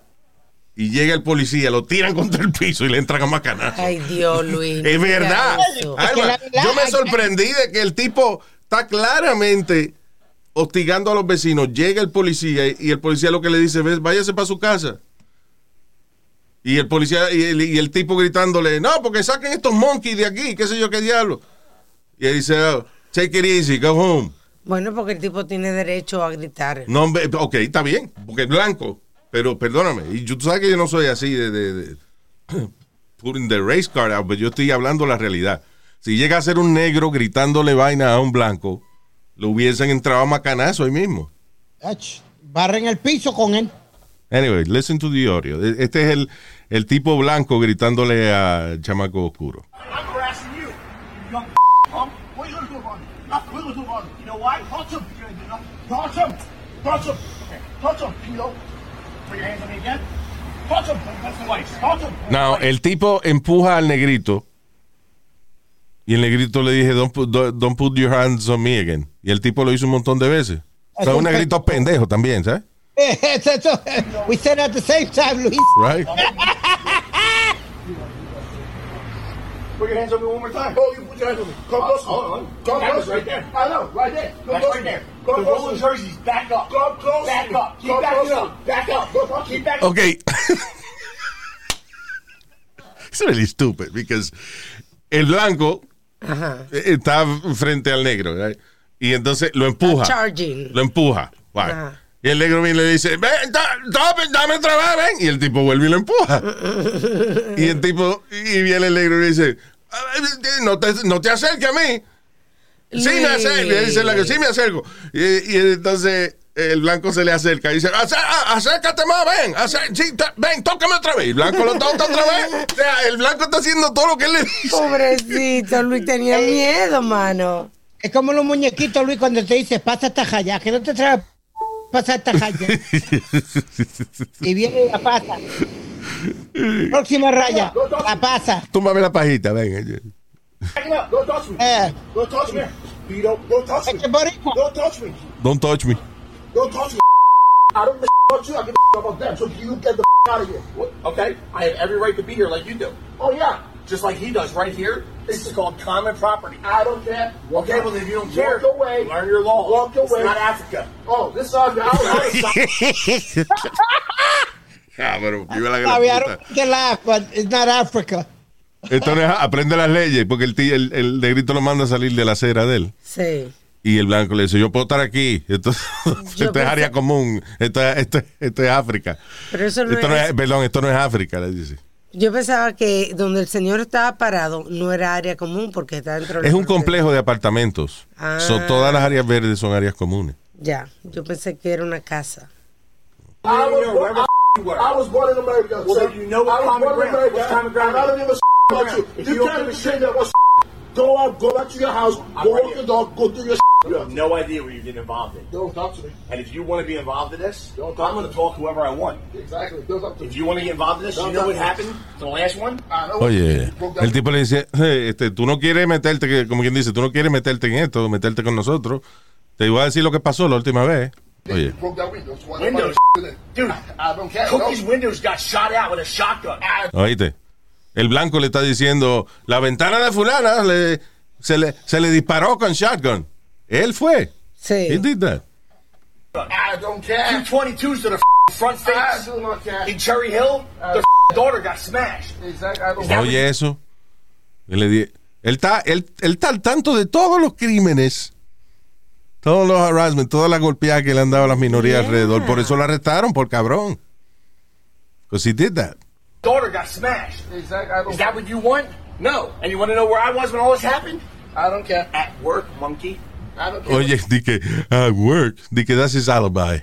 Speaker 1: y llega el policía, lo tiran contra el piso y le entran a macanazo.
Speaker 2: Ay, Dios, Luis.
Speaker 1: Es verdad. yo me sorprendí de que el tipo está claramente hostigando a los vecinos. Llega el policía y el policía lo que le dice es, váyase para su casa. Y el policía y el, y el tipo gritándole, no, porque saquen estos monkeys de aquí, qué sé yo qué diablo. Y él dice, oh, take it easy, go home.
Speaker 2: Bueno, porque el tipo tiene derecho a gritar.
Speaker 1: No, ok, está bien, porque es blanco. Pero perdóname, y tú sabes que yo no soy así de, de, de putting the race card out, pero yo estoy hablando la realidad. Si llega a ser un negro gritándole vaina a un blanco, lo hubiesen entrado a macanazo ahí mismo.
Speaker 3: Ach, Barren el piso con él.
Speaker 1: Anyway, listen to the audio. E- Este es el, el tipo blanco gritándole a chamaco oscuro.
Speaker 5: I'm harassing you. You young punk. What are you gonna do about it? Nothing. What are you gonna do about it? You know why? Touch him. You're gonna do nothing. Touch him. Touch him. Okay. Touch him, pedo. Put your hands on me again. Touch him. That's the lights. Touch him.
Speaker 1: No, el tipo empuja al negrito y el negrito le dije, don't put, don't- don't put your hands on me again. Y el tipo lo hizo un montón de veces. O sea, un negrito pendejo también, ¿sabes?
Speaker 3: Eso, eso, We said at the same time, Luis.
Speaker 1: Right?
Speaker 5: Put your hands on me one more time. Oh, you put your hands on me. Come close. Hold on. Come close. right there. I know. Right there. Come That's close. right there. Come the close. rolling jerseys. Back up. Come close. Back up. Keep Come backing close. up. Back up. Go, go, Keep backing
Speaker 1: Ok. It's really stupid because el blanco
Speaker 2: Ajá.
Speaker 1: eh, está frente al negro, right? Y entonces lo empuja.
Speaker 2: Charging.
Speaker 1: Lo empuja. Right.
Speaker 2: Ajá.
Speaker 1: Y el negro viene y le dice, ven, da- dame, dame otra vez, ven. Y el tipo vuelve y lo empuja. y el tipo, y viene el negro y le dice, no te, no te acerques a mí. Sí me acerco. Y él dice, la que sí me acerco. Y, y entonces el blanco se le acerca y dice, "Acé- a- acércate más, ven. acé- sí, ta- ven, tócame otra vez. Y el blanco lo toca otra vez. O sea, el blanco está haciendo todo lo que él le dice.
Speaker 2: Pobrecito, Luis tenía miedo, mano.
Speaker 3: Es como los muñequitos, Luis, cuando te dice, pasa esta jaya, que no te trae pasa esta jaya. y viene y la pasa. Próxima raya, la pasa.
Speaker 1: Túmbame la pajita, ven.
Speaker 5: Backing up. Don't touch me.
Speaker 3: Eh,
Speaker 5: Don't touch me. Pedo. Don't touch me. Don't touch me.
Speaker 1: Don't touch me.
Speaker 5: Don't touch me. I don't give a about you. I give a about them. So you get the out of here. Okay? I have every right to be here like you do. Oh, yeah. Just like he does right here. This is called common property. I don't care. Okay, well, if you don't care, walk away. Learn your law. Walk away. It's not Africa. Oh, this is Africa.
Speaker 1: Ah, pero la
Speaker 3: que la but it's not Africa.
Speaker 1: Esto no es, aprende las leyes, porque el, ti- el, el negrito lo manda a salir de la acera de él.
Speaker 2: Sí.
Speaker 1: Y el blanco le dice, yo puedo estar aquí. Esto, esto es área común. Esto, es- esto, es- esto es África.
Speaker 2: Pero eso no
Speaker 1: Esto no
Speaker 2: es-
Speaker 1: es, perdón, esto no es África, le dice.
Speaker 2: Yo pensaba que donde el señor estaba parado no era área común porque está dentro de la
Speaker 1: Es un complejo de apartamentos.
Speaker 2: Ah.
Speaker 1: So, todas las áreas verdes son áreas comunes.
Speaker 2: Ya, yo pensé que era una casa.
Speaker 5: I was, born, I, I was born in America.
Speaker 6: Well,
Speaker 5: so
Speaker 6: you know what
Speaker 5: I was
Speaker 6: common
Speaker 5: born in
Speaker 6: ground-
Speaker 5: America.
Speaker 6: what's
Speaker 5: I don't give a about you. You can't be saying that was Go out, go back to your house, go walk your dog, go do your You have no idea what you're getting involved in. Don't talk to me. And if you want to be involved in this, I'm going to talk whoever I want. Exactly. Don't talk to me. If you want to get involved in this, you know what happened to the last one?
Speaker 1: Oye, el tipo le dice, hey, este, tú no quieres meterte, que- como quien dice, tú no quieres meterte en esto, meterte con nosotros. Te iba a decir lo que pasó la última vez. Oye,
Speaker 5: Broke that window. so why- Windows? Dude, I don't care. Cookie's windows got shot out with a shotgun.
Speaker 1: oíste. El blanco le está diciendo, la ventana de fulana le, se, le, se le disparó con shotgun. Él fue.
Speaker 2: Sí.
Speaker 1: He did that.
Speaker 5: I don't care. Two 22s to the front face. I do not care. In Cherry Hill, the daughter got smashed. Exactly. I don't
Speaker 1: Oye eso. Le di- él, está, él, él está al tanto de todos los crímenes, todos los harassment, todas las golpeadas que le han dado a las minorías
Speaker 2: Yeah.
Speaker 1: alrededor. Por eso lo arrestaron, por cabrón. Because he did that.
Speaker 5: Daughter got smashed. Exactly. Is that what you want? No. And you want to know where I was when all this happened? I don't care. At work, monkey. I don't care.
Speaker 1: Oye, di que, at work, di que that's his alibi.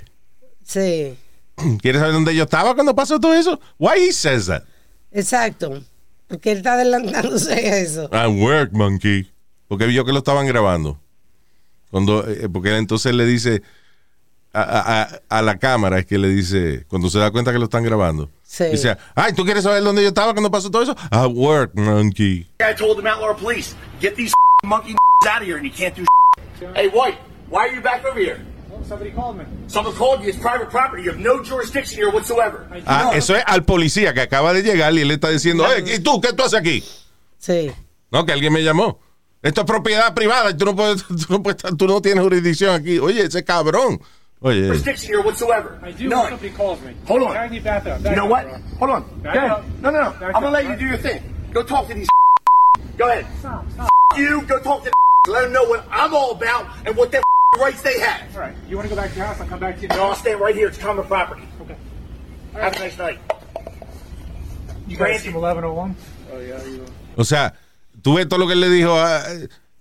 Speaker 2: Sí,
Speaker 1: ¿Quieres saber dónde yo estaba cuando pasó todo eso? Why he says that?
Speaker 2: exacto. Porque él está adelantándose a eso.
Speaker 1: At work, monkey. Porque vio que lo estaban grabando. Cuando, eh, porque él entonces le dice a, a- la cámara, es que le dice, cuando se da cuenta que lo están grabando.
Speaker 2: Sí.
Speaker 1: Dice, ay, ¿tú quieres saber dónde yo estaba cuando pasó todo eso? At work, monkey.
Speaker 5: I told the Mount Laurel police, get these monkey out of here and you can't do Hey, White, why are you back over here?
Speaker 6: Somebody called me.
Speaker 5: Someone called you. It's private property. You have no jurisdiction here whatsoever.
Speaker 1: Ah, eso es al policía que acaba de llegar y él le está diciendo, "Ey, ¿y tú qué tú haces aquí?
Speaker 2: Sí.
Speaker 1: No, que alguien me llamó. Esto es propiedad privada y tú no, puedes, tú, no puedes estar- tú no tienes jurisdicción aquí. Oye, ese cabrón. Oye,
Speaker 5: Jurisdiction here whatsoever.
Speaker 6: I do
Speaker 5: None.
Speaker 6: somebody calls me.
Speaker 5: Hold on.
Speaker 6: I need back up.
Speaker 5: You know
Speaker 6: up,
Speaker 5: what?
Speaker 6: bro.
Speaker 5: Hold on.
Speaker 6: Back
Speaker 5: Go ahead.
Speaker 6: up.
Speaker 5: No, no, no.
Speaker 6: Back
Speaker 5: I'm gonna
Speaker 6: up,
Speaker 5: let you do your thing. Go talk to these. Go ahead.
Speaker 6: Stop, stop.
Speaker 5: You go talk to. Let them know what I'm all about and what their rights they have.
Speaker 6: All right. You want to go back to your house? I'll come back to you.
Speaker 5: No, I'll stay right here. It's common property.
Speaker 6: Okay.
Speaker 5: Have a nice night.
Speaker 6: You guys from 1101? Oh yeah.
Speaker 1: o sea, tú ves todo lo que él le dijo, ah,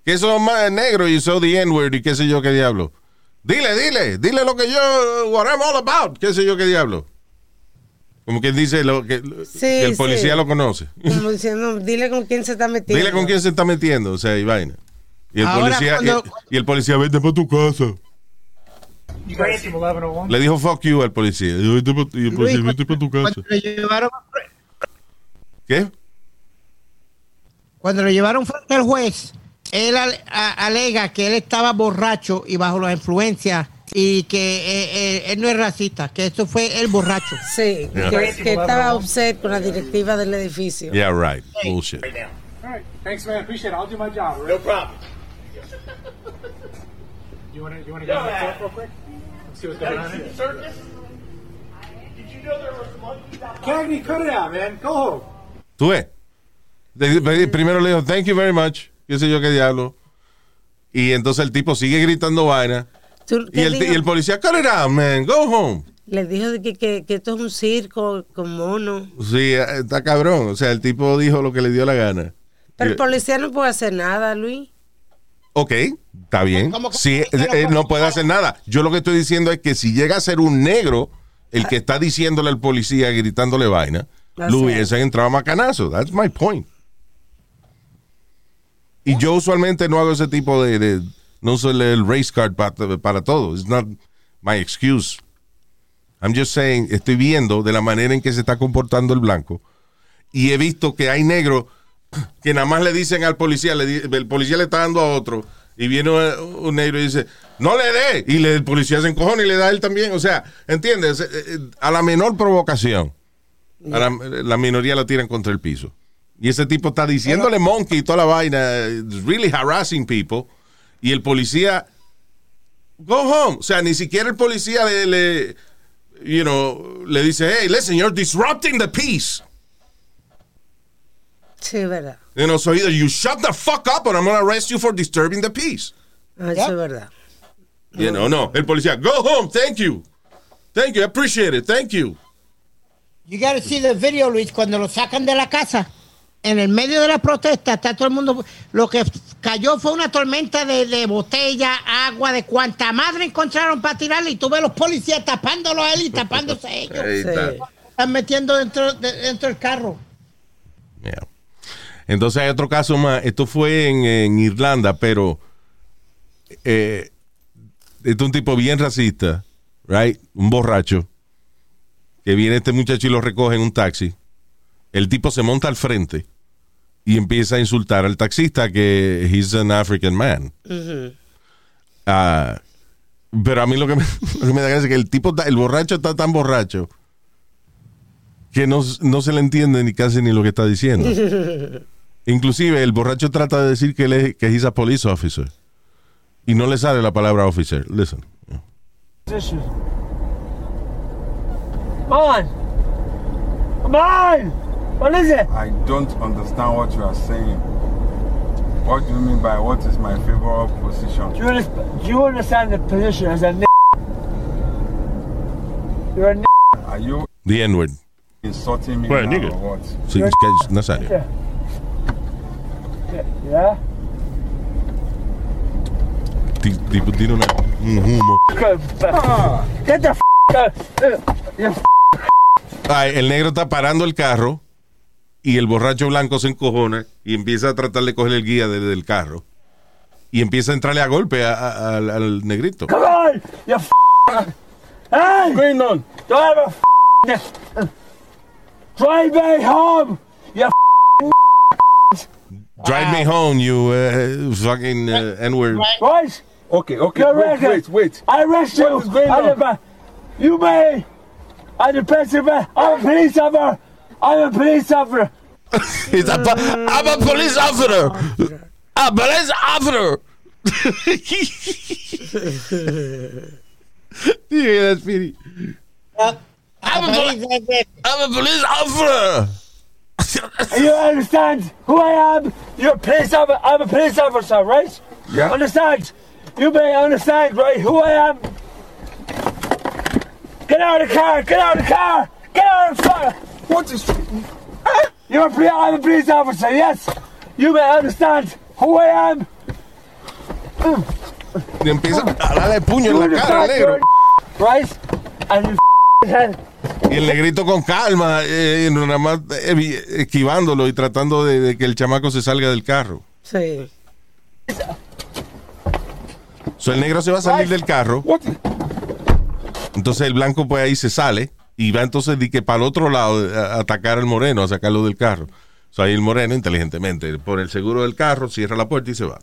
Speaker 1: que eso es más negro y so the N-word y qué sé yo qué diablo. Dile, dile, dile lo que yo, what I'm all about, qué sé yo qué diablo. Como quien dice lo que, que el
Speaker 2: sí.
Speaker 1: policía lo conoce.
Speaker 2: Como diciendo, dile con quién se está metiendo.
Speaker 1: Dile con quién se está metiendo, o sea, y vaina. Y el
Speaker 3: Ahora,
Speaker 1: policía,
Speaker 3: cuando-
Speaker 1: y, y el policía, vete para tu casa.
Speaker 6: You guys from 1101?
Speaker 1: Le dijo fuck you al policía. Y el policía, vete para tu casa.
Speaker 3: Cuando lo llevaron,
Speaker 1: ¿Qué?
Speaker 3: cuando lo llevaron frente al juez, él alega que él estaba borracho y bajo la influencia y que eh, eh, él no es racista, que eso fue el borracho.
Speaker 2: Sí,
Speaker 1: Yeah.
Speaker 2: que, que estaba upset con la directiva del edificio.
Speaker 1: Yeah, right. Bullshit.
Speaker 5: Right now.
Speaker 6: All right. Thanks, man. Appreciate it. I'll do my job. all
Speaker 5: No
Speaker 6: Right?
Speaker 5: problem.
Speaker 6: You want to you the phone real quick? Let's see what's going on here.
Speaker 5: Circus? Did you know there were some monkeys out
Speaker 6: Cagney, cut it out, man. Go home.
Speaker 1: ¿Tú ves? Primero le dijo, thank you very much. Qué sé yo qué diablo. Y entonces el tipo sigue gritando vaina. Y el, y el policía, cut it out, man. Go home.
Speaker 2: Le dijo que, que, que esto es un circo con monos.
Speaker 1: Sí, eh, está cabrón. O sea, el tipo dijo lo que le dio la gana.
Speaker 2: Pero el policía no puede hacer nada, Luis.
Speaker 1: Ok, está bien.
Speaker 3: ¿Cómo que-
Speaker 1: Sí,
Speaker 3: no
Speaker 1: eh, no
Speaker 3: puede-
Speaker 1: hacer nada. Yo lo que estoy diciendo es que si llega a ser un negro el que está diciéndole al policía, gritándole vaina, lo
Speaker 2: es.
Speaker 1: hubiesen entrado a macanazo. That's my point. Y yo usualmente no hago ese tipo de... de- no uso el, race card para, para todo. It's not my excuse. I'm just saying, estoy viendo de la manera en que se está comportando el blanco y he visto que hay negros que nada más le dicen al policía, le di- el policía le está dando a otro y viene un, negro y dice, no le dé, y le- el policía se encojona y le da a él también. O sea, ¿entiendes? Eh, eh, A la menor provocación, la, la minoría la tiran contra el piso. Y ese tipo está diciéndole monkey y toda la vaina, it's really harassing people, y el policía, go home. O sea, ni siquiera el policía le, le you know, le dice, hey, listen, you're disrupting the peace.
Speaker 2: Sí, verdad.
Speaker 1: You know, so either you shut the fuck up or I'm going to arrest you for disturbing the peace.
Speaker 2: Ah, Eso es verdad.
Speaker 1: You know, no. El policía, go home, thank you. Thank you, I appreciate it, thank you.
Speaker 3: You gotta see the video, Luis, cuando lo sacan de la casa. En el medio de la protesta está todo el mundo. Lo que cayó fue una tormenta de, de botella, agua, de cuanta madre encontraron para tirarle. Y tú ves los policías tapándolo a él y tapándose ellos.
Speaker 1: Está.
Speaker 2: Sí.
Speaker 3: Están metiendo dentro, de- dentro del carro.
Speaker 1: Yeah. Entonces hay otro caso más. Esto fue en, en Irlanda, pero eh, este es un tipo bien racista, right? Un borracho. Que viene este muchacho y lo recoge en un taxi. El tipo se monta al frente y empieza a insultar al taxista que he's an African man. Ah, pero a mí lo que me, lo que me da gracia es que el tipo, está- el borracho está tan borracho que no, no se le entiende ni casi ni lo que está diciendo. Inclusive el borracho trata de decir que él es, que he's a police officer. Y no le sale la palabra officer. Listen.
Speaker 6: Come on. Come on. What is it?
Speaker 7: I don't understand what you are saying. What do you mean by what is my favorite position?
Speaker 6: Do you, understand, do you understand the position as a n? You're a n.
Speaker 7: Are you
Speaker 1: The N-word.
Speaker 7: insulting me
Speaker 4: Well,
Speaker 7: now
Speaker 4: nigga.
Speaker 7: or what?
Speaker 1: Que es Nazario.
Speaker 6: Yeah. Yeah.
Speaker 1: Ti- Tipo, una- un humo.
Speaker 6: Get the f out. You f-
Speaker 1: Ay, el negro está parando el carro y el borracho blanco se encojona y empieza a tratar de coger el guía desde el carro. Y empieza a entrarle a golpe a- a- al, al negrito.
Speaker 6: Come on. You f. Hey. Green on. Drive a f. Drive me home. You f.
Speaker 1: Drive me home, you uh, fucking uh, N-word.
Speaker 6: Right?
Speaker 7: Okay, okay,
Speaker 6: You're
Speaker 7: wait, wait, wait.
Speaker 6: I arrest you.
Speaker 7: What is going
Speaker 6: I'm
Speaker 7: on?
Speaker 6: a ba- you may. I'm the principal. I'm a police officer. I'm a police officer.
Speaker 1: He's a po- I'm a police officer. A police officer. yeah, that's pretty. I'm a, poli- I'm a police officer.
Speaker 6: You understand who I am? You're a police officer. I'm a police officer, right?
Speaker 7: Yeah.
Speaker 6: Understand? You may understand, right? Who I am. Get out of the car. Get out of the car. Get out of the car.
Speaker 7: What is
Speaker 6: You're a police. I'm a police officer. Yes. You may understand who I am.
Speaker 1: Y empieza a darle puño en la cara al negro.
Speaker 6: right? And you head.
Speaker 1: Y el negrito con calma, eh, nada más esquivándolo y tratando de, de que el chamaco se salga del carro.
Speaker 2: Sí.
Speaker 1: So, el negro se va a salir del carro. Entonces el blanco pues ahí se sale y va entonces de que para el otro lado a, a atacar al moreno, a sacarlo del carro. So, ahí el moreno inteligentemente pone el seguro del carro, cierra la puerta y se va.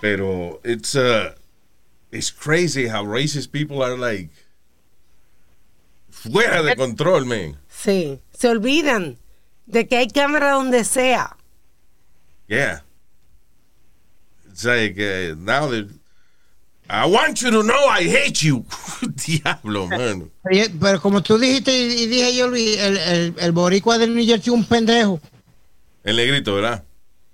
Speaker 1: Pero it's uh, it's crazy how racist people are like fuera de control, man.
Speaker 2: Sí. Se olvidan de que hay cámara donde sea.
Speaker 1: Yeah. It's like uh, now that I want you to know I hate you. Diablo, mano.
Speaker 3: Oye, Pero como tú dijiste y dije yo, Luis, el, el, el boricua del New Jersey es un pendejo.
Speaker 1: El negrito, ¿verdad?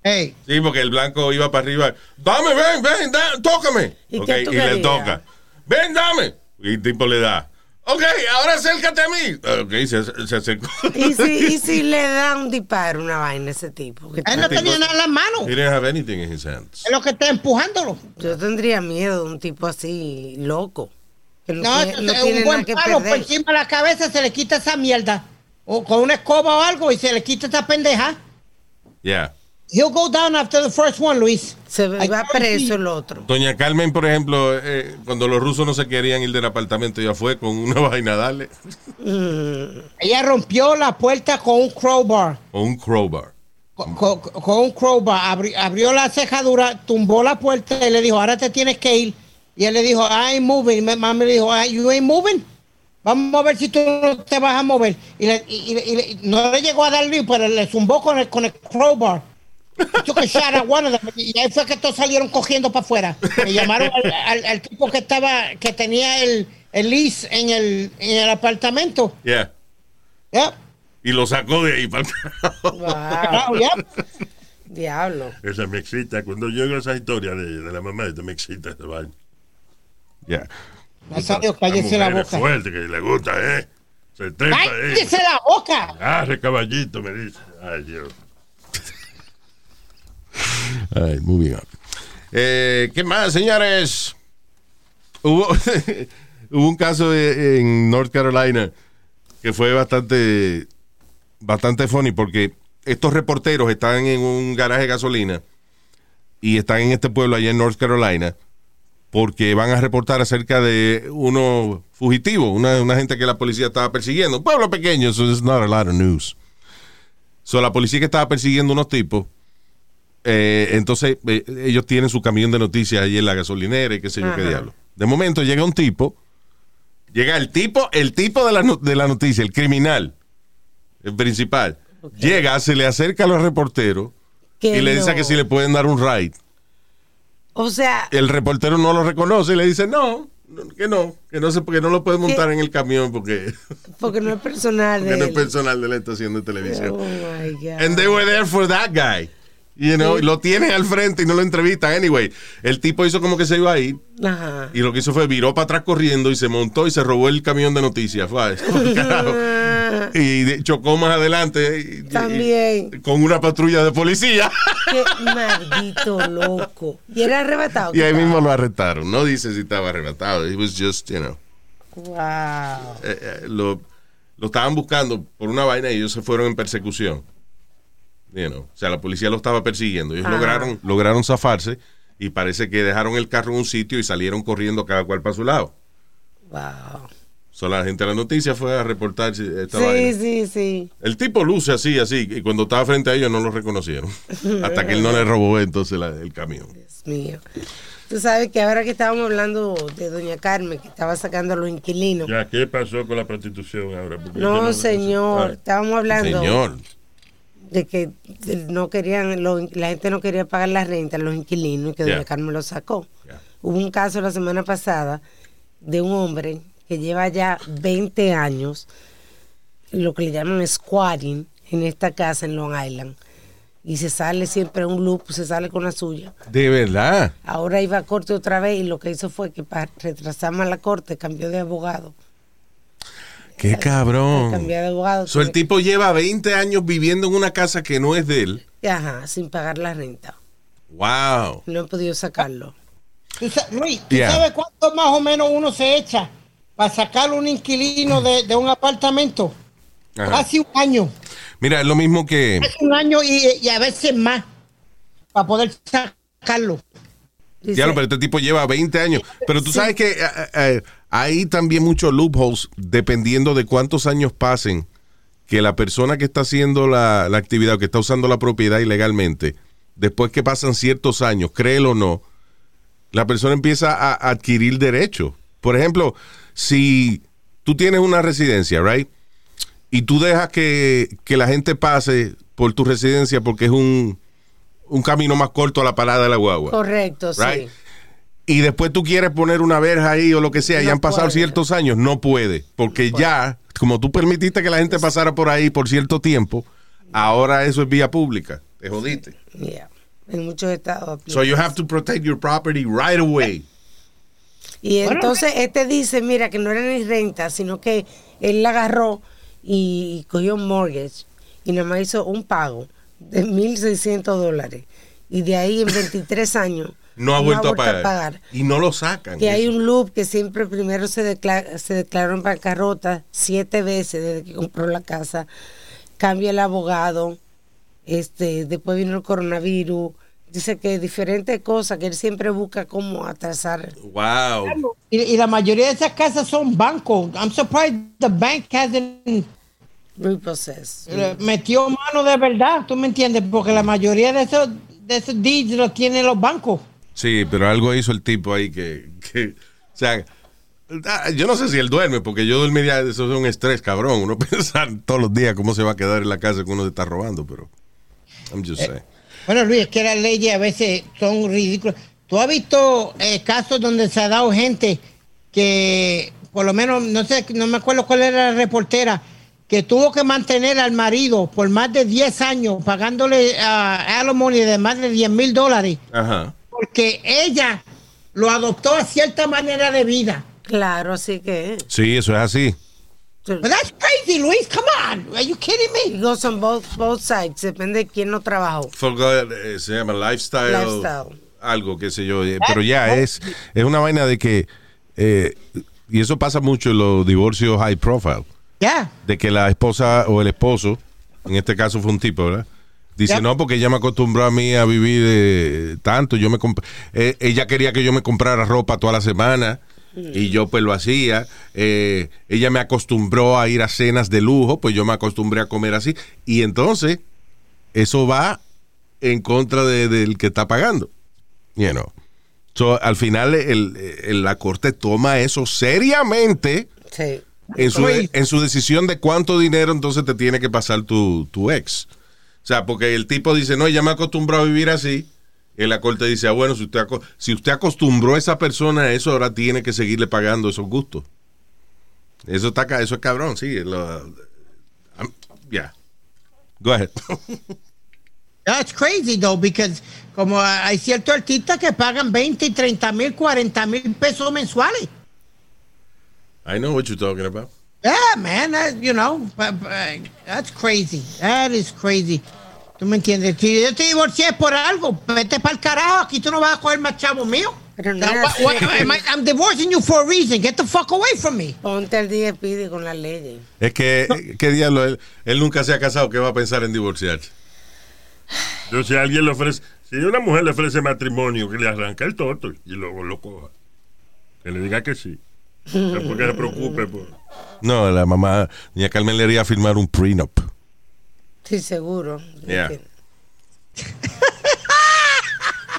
Speaker 3: Hey,
Speaker 1: Sí, porque el blanco iba para arriba. Dame, ven, ven, da- tócame.
Speaker 2: ¿Y
Speaker 1: Ok,
Speaker 2: qué tú
Speaker 1: y le toca. Ven, dame. Y el tipo le da. Ok, ahora acércate a mí. Ok, se, se acercó.
Speaker 2: ¿Y si, y si le da un disparo, una vaina a ese tipo?
Speaker 3: él no tenía nada en las manos.
Speaker 1: He didn't have anything in his hands.
Speaker 3: Es lo que está empujándolo.
Speaker 2: Yo tendría miedo de un tipo así, loco. Que no,
Speaker 3: No,
Speaker 2: tiene, no
Speaker 3: es
Speaker 2: tiene
Speaker 3: un
Speaker 2: nada
Speaker 3: buen
Speaker 2: que
Speaker 3: palo por
Speaker 2: perder.
Speaker 3: encima de la cabeza se le quita esa mierda. O con una escoba o algo y se le quita esa pendeja.
Speaker 1: Yeah.
Speaker 3: He'll go down after the first one, Luis.
Speaker 2: Se
Speaker 3: I
Speaker 2: va preso el otro.
Speaker 1: Doña Carmen, por ejemplo, eh, cuando los rusos no se querían ir del apartamento, ya fue con una vaina a darle.
Speaker 3: Ella rompió la puerta con un crowbar.
Speaker 1: O un crowbar.
Speaker 3: Con, con- con un crowbar. Abri- abrió la cejadura, tumbó la puerta y le dijo, ahora te tienes que ir. Y él le dijo, I ain't moving. Y mi mamá le dijo, "Ah, you ain't moving. Vamos a ver si tú no te vas a mover. Y, le- y- y- y le- no le llegó a darle, pero le zumbó con el, con el crowbar. Of them. Y ahí fue que todos salieron cogiendo para afuera. Me llamaron al, al- al tipo que estaba, que tenía el, el lease en el, en el apartamento.
Speaker 1: Yeah.
Speaker 3: Yep.
Speaker 1: Y lo sacó de ahí para.
Speaker 3: Wow, yep.
Speaker 2: Diablo.
Speaker 4: Esa me excita. Cuando yo oigo esa historia de, de la mamá, esta me excita esa vaina.
Speaker 1: Yeah.
Speaker 3: Nazario, cállese la boca.
Speaker 4: fuerte, que le gusta, ¿eh? Se trepa, ¿eh?
Speaker 3: ¡Cállese la boca!
Speaker 4: Agarre caballito, me dice. Ay, Dios.
Speaker 1: All right. Eh, ¿Qué más, señores? Hubo, un caso en North Carolina que fue bastante, bastante funny porque estos reporteros están en un garaje de gasolina y están en este pueblo allá en North Carolina porque van a reportar acerca de uno fugitivo, una, una gente que la policía estaba persiguiendo. Un pueblo pequeño, so it's not a lot of news. So, la policía que estaba persiguiendo unos tipos, eh, entonces eh, ellos tienen su camión de noticias ahí en la gasolinera y qué sé yo qué diablo. De momento llega un tipo, llega el tipo, el tipo de la, no- de la noticia, el criminal, el principal. Llega, se le acerca a los reporteros y le dice que si le pueden dar un ride.
Speaker 2: O sea,
Speaker 1: El reportero no lo reconoce y le dice, no, que no, que no se, porque no lo puede montar en el camión porque,
Speaker 2: porque no es personal
Speaker 1: porque
Speaker 2: de
Speaker 1: no es personal de la estación de televisión.
Speaker 2: Oh my God.
Speaker 1: And they were there for that guy. You know,
Speaker 2: Sí.
Speaker 1: lo tienen al frente y no lo entrevistan. Anyway, el tipo hizo como que se iba a ir
Speaker 2: Ajá.
Speaker 1: y lo que hizo fue viró para atrás corriendo y se montó y se robó el camión de noticias. Fue, y chocó más adelante y- y-
Speaker 2: También.
Speaker 1: con una patrulla de policía.
Speaker 2: Qué maldito loco. Y era arrebatado.
Speaker 1: y ahí mismo lo arrestaron. No dice si estaba arrebatado. It was just, you know.
Speaker 2: Wow.
Speaker 1: eh, eh, lo, lo estaban buscando por una vaina y ellos se fueron en persecución. You know, O sea, la policía lo estaba persiguiendo. Ellos lograron, lograron zafarse y parece que dejaron el carro en un sitio y salieron corriendo cada cual para su lado.
Speaker 2: Wow.
Speaker 1: So, la gente de la noticia fue a reportar esta
Speaker 2: Sí,
Speaker 1: vaina.
Speaker 2: sí, sí.
Speaker 1: El tipo luce así, así, y cuando estaba frente a ellos no lo reconocieron. Hasta que él no le robó entonces la- el camión.
Speaker 2: Dios mío. Tú sabes que ahora que estábamos hablando de Doña Carmen, que estaba sacando a los inquilinos.
Speaker 4: Ya, ¿qué pasó con la prostitución ahora? Porque yo
Speaker 2: No, señor.
Speaker 4: Ah,
Speaker 2: Estábamos hablando
Speaker 1: Señor.
Speaker 2: De que no querían, lo- la gente no quería pagar la renta los inquilinos y que Doña
Speaker 1: Yeah.
Speaker 2: Carmen lo sacó.
Speaker 1: Yeah.
Speaker 2: Hubo un caso la semana pasada de un hombre que lleva ya 20 años, lo que le llaman squatting, en esta casa en Long Island. Y se sale siempre un loop, se sale con la suya.
Speaker 1: De verdad.
Speaker 2: Ahora iba a corte otra vez y lo que hizo fue que para retrasar más la corte cambió de abogado.
Speaker 1: Qué cabrón.
Speaker 2: Cambió de abogado.
Speaker 1: So, el tipo lleva 20 años viviendo en una casa que no es de él.
Speaker 2: Ajá, sin pagar la renta.
Speaker 1: Wow.
Speaker 2: No he podido sacarlo.
Speaker 3: Tú Luis, ¿tú
Speaker 1: Yeah.
Speaker 3: sabes cuánto más o menos uno se echa para sacar un inquilino de, de un apartamento?
Speaker 1: Ajá.
Speaker 3: Casi un año.
Speaker 1: Mira, es lo mismo que...
Speaker 3: Casi un año y, y a veces más para poder sacarlo.
Speaker 2: Dice,
Speaker 1: Diablo, pero este tipo lleva 20 años. Pero tú sabes que eh, eh, hay también muchos loopholes dependiendo de cuántos años pasen que la persona que está haciendo la, la actividad o que está usando la propiedad ilegalmente, después que pasan ciertos años, créelo o no, la persona empieza a, a adquirir derechos. Por ejemplo, si tú tienes una residencia, right? Y tú dejas que, que la gente pase por tu residencia porque es un, un camino más corto a la parada de la guagua.
Speaker 2: Correcto, sí.
Speaker 1: Y después tú quieres poner una verja ahí o lo que sea, y
Speaker 2: No
Speaker 1: han pasado
Speaker 2: puede.
Speaker 1: ciertos años, no puede, porque ya, como tú permitiste que la gente pasara por ahí por cierto tiempo, ahora eso es vía pública. Te jodiste.
Speaker 2: Yeah. En muchos estados.
Speaker 1: So you have to protect your property right away.
Speaker 2: Y entonces este dice, mira, que no era ni renta, sino que él la agarró y cogió un mortgage y nada más hizo un pago de 1.600 dólares. Y de ahí en 23 años
Speaker 1: No ha vuelto, a, pagar. Y no lo sacan.
Speaker 2: Que hay un loop que siempre primero se, declara, se declaró en bancarrota siete veces desde que compró la casa. Cambia el abogado. Este, después vino el coronavirus. Dice que diferentes cosas que él siempre busca cómo atrasar.
Speaker 1: Wow.
Speaker 3: Y, y la mayoría de esas casas son bancos. I'm surprised the bank hasn't
Speaker 2: Repossess.
Speaker 3: eh, metió mano de verdad, ¿tú me entiendes? Porque la mayoría de esos, de esos deeds los tienen los bancos.
Speaker 1: Sí, pero algo hizo el tipo ahí que, que o sea, yo no sé si él duerme, porque yo dormiría, eso es un estrés, cabrón. Uno pensar todos los días cómo se va a quedar en la casa que uno se está robando, pero I'm just saying.
Speaker 3: Bueno, Luis, es que las leyes a veces son ridículas. ¿Tú has visto eh, casos donde se ha dado gente que, por lo menos, no sé, no me acuerdo cuál era la reportera, que tuvo que mantener al marido por más de 10 años pagándole a alimony de más de 10 mil dólares
Speaker 1: Ajá.
Speaker 3: porque ella lo adoptó a cierta manera de vida.
Speaker 2: Claro, así que.
Speaker 1: Sí, eso es así.
Speaker 3: But that's crazy, Luis. Come on. Are you kidding me?
Speaker 2: It goes on both, both sides. Depende de quién no trabajó.
Speaker 1: Forgot, eh, se llama lifestyle,
Speaker 2: Lifestyle.
Speaker 1: algo, qué sé yo. eh, Pero ya es, es una vaina de que, eh, y eso pasa mucho en los divorcios high profile, De que la esposa o el esposo, en este caso fue un tipo, ¿verdad? Dice,
Speaker 3: Yep.
Speaker 1: no, porque ella me acostumbró a mí a vivir eh, tanto. Yo me eh, ella quería que yo me comprara ropa toda la semana y yo pues lo hacía. Eh, ella me acostumbró a ir a cenas de lujo, pues yo me acostumbré a comer así. Y entonces, eso va en contra de- del que está pagando. You know. So, al final, el- el- la corte toma eso seriamente
Speaker 2: Sí.
Speaker 1: En su, en su decisión de cuánto dinero entonces te tiene que pasar tu, tu ex. O sea, porque el tipo dice, no, ya me acostumbró a vivir así. Y la corte dice, ah, bueno, si usted, si usted acostumbró a esa persona a eso, ahora tiene que seguirle pagando esos gustos. Eso está eso es cabrón, sí. lo- yeah. Go ahead.
Speaker 3: That's crazy though, because como hay ciertos artistas que pagan 20, 30 mil, 40 mil pesos mensuales.
Speaker 1: I know what you're talking about.
Speaker 3: Yeah, man, that, you know, but- but, that's crazy. That is crazy. ¿Tú me entiendes? Si yo te divorcié por algo, vete para el carajo, aquí tú no vas a coger más chavos míos.
Speaker 2: Pero no
Speaker 3: what- am I- I'm divorcing you for a reason. Get the fuck away from me.
Speaker 2: Ponte al día, pide con las leyes.
Speaker 1: Es que, ¿qué diablo? Él, él nunca se ha casado, ¿qué va a pensar en divorciarse?
Speaker 4: Yo si alguien le ofrece, si una mujer le ofrece matrimonio, que le arranca el torto y luego lo coja. Que le diga que sí. No porque se preocupe por.
Speaker 1: No, la mamá, doña Carmen le haría firmar un prenup.
Speaker 2: Sí, seguro.
Speaker 1: Yeah.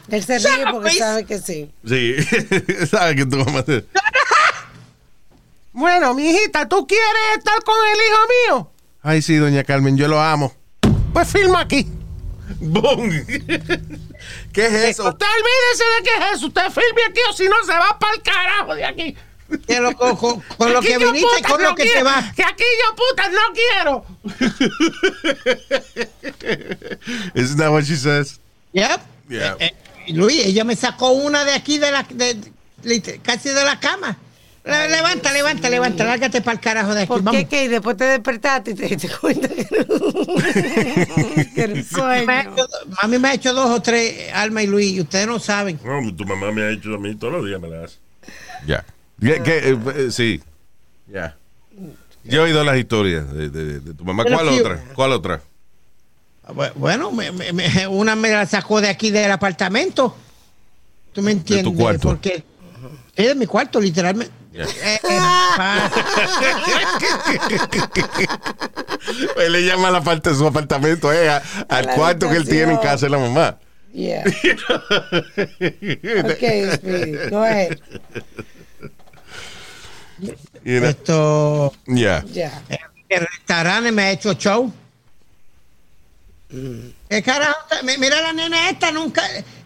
Speaker 2: Él se ríe porque sabe que sí.
Speaker 1: Sí, sabe que tu mamá te-
Speaker 8: Bueno, mi hijita, ¿tú quieres estar con el hijo mío?
Speaker 1: Ay, sí, doña Carmen, yo lo amo.
Speaker 8: Pues firma aquí.
Speaker 1: ¡Bum! ¿Qué es eso?
Speaker 8: Usted olvídese de qué es eso. Usted firme aquí o si no se va para el carajo de aquí.
Speaker 3: Que lo- con, con- lo que viniste y con
Speaker 8: no
Speaker 3: lo que te
Speaker 8: quiero.
Speaker 3: va.
Speaker 8: Que aquí yo putas no quiero.
Speaker 1: Isn't that what she says?
Speaker 3: Yep.
Speaker 1: Yeah.
Speaker 3: Eh, eh, Luis, ella me sacó una de aquí, de la, de, de- casi de la cama. Le- levanta, levanta, levanta, lárgate para el carajo de aquí.
Speaker 2: ¿Por qué? que después te despertaste y te diste cuenta que no, que un
Speaker 3: Me ha
Speaker 2: sueño.
Speaker 3: hecho- Mami me ha hecho dos o tres, Alma y Luis, y ustedes no saben.
Speaker 4: No, tu mamá me ha hecho a mí todos los días, me la hace.
Speaker 1: Ya. ¿Qué- qué, eh, eh, sí. Ya. Yo he oído las historias de, de- de tu mamá.
Speaker 3: Pero
Speaker 1: ¿Cuál otra? ¿Cuál otra?
Speaker 3: Bu- Bueno, me- me- me- una me la sacó de aquí del apartamento. ¿Tú me entiendes?
Speaker 1: cuarto.
Speaker 3: Porque es de mi cuarto, literalmente.
Speaker 1: Ya.
Speaker 3: Eh, eh,
Speaker 1: le llama a la parte de su apartamento, eh, a- al
Speaker 2: la
Speaker 1: cuarto que él tiene en casa de la mamá.
Speaker 2: Yeah. Okay, Speedy, go ahead.
Speaker 1: You know?
Speaker 3: esto.
Speaker 1: Ya.
Speaker 2: Ya.
Speaker 3: El restaurante me ha hecho show. ¿Qué carajo? Mi- Mira la nena esta, nunca.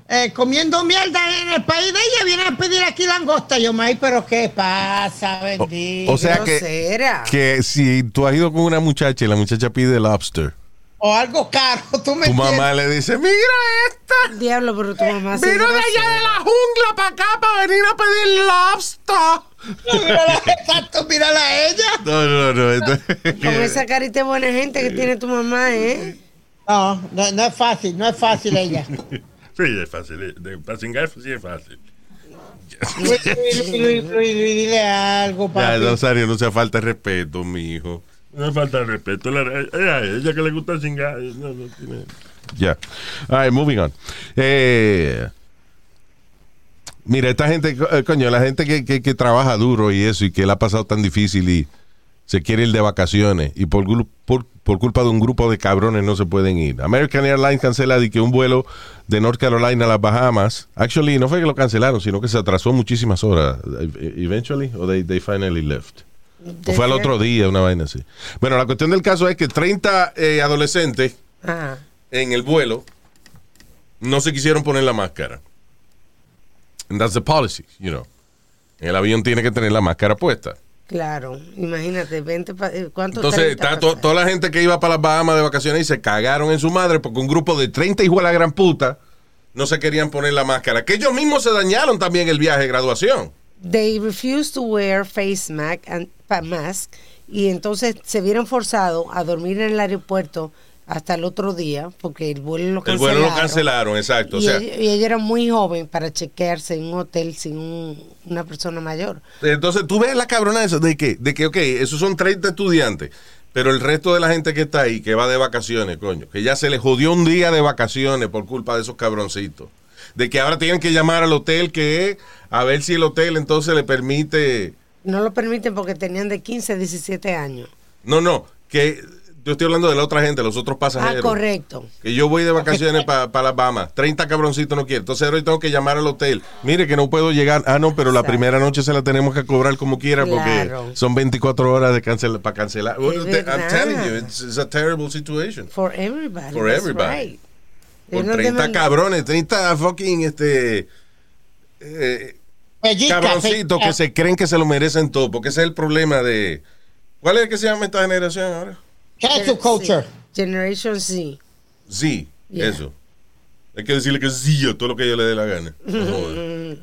Speaker 3: eh, comiendo mierda en el país de ella, viene a pedir aquí langosta. Yo, May, pero ¿qué pasa, bendito?
Speaker 1: O sea que, que si tú has ido con una muchacha y la muchacha pide lobster,
Speaker 3: O algo caro, tú me
Speaker 1: tu
Speaker 3: entiendes.
Speaker 1: mamá le dice, mira esta.
Speaker 2: Diablo, pero tu mamá sí es
Speaker 8: Vino de allá de la jungla para acá para venir a pedir lobster.
Speaker 3: Mírala, exacto, mírala a ella.
Speaker 1: No, no, no.
Speaker 2: Con esa carita de buena gente que tiene tu mamá, ¿eh?
Speaker 3: No, no, no es fácil, no es fácil ella.
Speaker 4: Sí, es fácil. De, para cingar, sí es fácil.
Speaker 3: Luis, Luis, Luis, Luis, Luis, dile algo,
Speaker 1: Ya,
Speaker 3: papi.
Speaker 1: Rosario, no sea falta de respeto, mi hijo.
Speaker 4: No falta de respeto. La- eh, a ella que le gusta cingar. No, no tiene.
Speaker 1: Ya. All right, moving on. Eh, mira, esta gente, co- eh, coño, la gente que, que- trabaja duro y eso y que le ha pasado tan difícil y se quiere ir de vacaciones y por, por, por culpa de un grupo de cabrones no se pueden ir. American Airlines cancela de que un vuelo de North Carolina a las Bahamas, actually no fue que lo cancelaron, sino que se atrasó muchísimas horas. eh, Eventually, o they, they finally left. O fue al otro día, una vaina así. Bueno, la cuestión del caso es que 30 eh, adolescentes
Speaker 2: Ajá.
Speaker 1: en el vuelo no se quisieron poner la máscara. And that's the policy, you know. El avión tiene que tener la máscara puesta.
Speaker 2: Claro, imagínate, 20 pa- eh, ¿cuánto?
Speaker 1: Entonces,
Speaker 2: 30
Speaker 1: está to-
Speaker 2: pasajes?
Speaker 1: toda la gente que iba para las Bahamas de vacaciones y se cagaron en su madre porque un grupo de 30 hijos de la gran puta no se querían poner la máscara. Que ellos mismos se dañaron también el viaje de graduación.
Speaker 2: They refused to wear face mask, and, mask y entonces se vieron forzados a dormir en el aeropuerto hasta el otro día porque el vuelo lo
Speaker 1: El
Speaker 2: cancelaron.
Speaker 1: vuelo lo cancelaron, exacto. O
Speaker 2: Y,
Speaker 1: sea,
Speaker 2: ella, y ella era muy joven para chequearse en un hotel sin un- una persona mayor.
Speaker 1: Entonces tú ves la cabrona esa de que, de que, ok, esos son 30 estudiantes. Pero el resto de la gente que está ahí, que va de vacaciones, coño, que ya se les jodió un día de vacaciones por culpa de esos cabroncitos. De que ahora tienen que llamar al hotel que a ver si el hotel entonces le permite.
Speaker 2: No lo permiten porque tenían de 15 a 17 años.
Speaker 1: No, no, que yo estoy hablando de la otra gente, los otros pasajeros.
Speaker 2: Ah, correcto.
Speaker 1: Que yo voy de vacaciones para las Bahamas. 30 cabroncitos no quieren. Entonces ahora tengo que llamar al hotel. Mire que no puedo llegar. Ah, no, pero la primera noche se la tenemos que cobrar como quiera
Speaker 2: Claro.
Speaker 1: porque son 24 horas de cancel para cancelar. Well,
Speaker 2: Es
Speaker 1: I'm telling you, it's, it's a terrible situation.
Speaker 2: For everybody.
Speaker 1: For everybody.
Speaker 2: right.
Speaker 1: Por
Speaker 2: Ellos
Speaker 1: 30
Speaker 2: deman-
Speaker 1: cabrones, 30 fucking este eh,
Speaker 3: Pellizca,
Speaker 1: cabroncitos
Speaker 3: pellizca.
Speaker 1: que se creen que se lo merecen todo, porque ese es el problema de ¿Cuál es el que se llama esta generación ahora?
Speaker 3: Cancel culture.
Speaker 2: Sí. Generation Z. Yeah.
Speaker 1: eso. Hay que decirle que sí a todo lo que yo le dé la gana. No.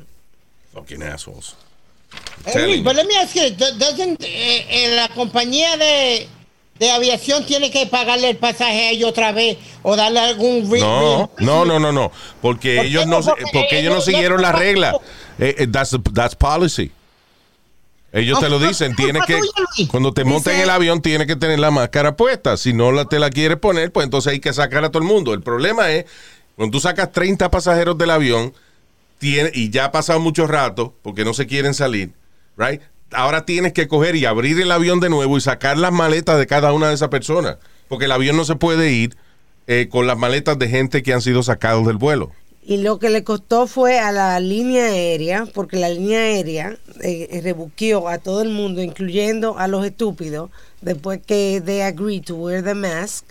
Speaker 1: Fucking assholes.
Speaker 3: Hey, but let me ask you, do- doesn't, eh, eh, la compañía de, de aviación tiene que pagarle el pasaje a ellos otra vez o darle algún
Speaker 1: No, no, no, no, no. Porque
Speaker 3: ¿Por qué
Speaker 1: ellos
Speaker 3: no? Porque
Speaker 1: porque ellos no siguieron la regla. Eh, eh, that's, that's policy. Ellos te lo dicen, tienes que, cuando te monten en el avión, tienes que tener la máscara puesta. Si no la, te la quieres poner, pues entonces hay que sacar a todo el mundo. El problema es, cuando tú sacas 30 pasajeros del avión, tiene, y ya ha pasado mucho rato, porque no se quieren salir, right? Ahora tienes que coger y abrir el avión de nuevo y sacar las maletas de cada una de esas personas. Porque el avión no se puede ir eh, con las maletas de gente que han sido sacados del vuelo.
Speaker 2: Y lo que le costó fue a la línea aérea, porque la línea aérea eh, rebuqueó a todo el mundo, incluyendo a los estúpidos, después que they agreed to wear the mask,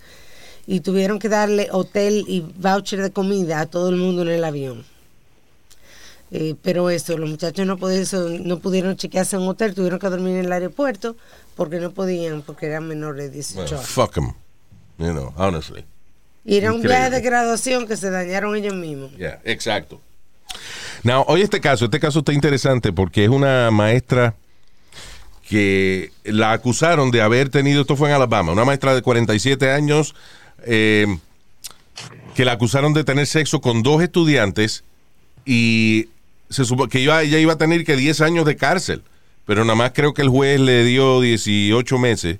Speaker 2: y tuvieron que darle hotel y voucher de comida a todo el mundo en el avión. Eh, pero eso, los muchachos no pudieron, no pudieron chequearse en un hotel, tuvieron que dormir en el aeropuerto porque no podían, porque eran menores de 18
Speaker 1: Well,
Speaker 2: años.
Speaker 1: fuck them. You know, honestly.
Speaker 2: Y era un viaje de graduación que se dañaron ellos mismos.
Speaker 1: Yeah, exacto. Now, hoy este caso, este caso está interesante porque es una maestra que la acusaron de haber tenido, esto fue en Alabama, una maestra de 47 años eh, que la acusaron de tener sexo con dos estudiantes y se supo que iba, ella iba a tener que 10 años de cárcel, pero nada más creo que el juez le dio 18 meses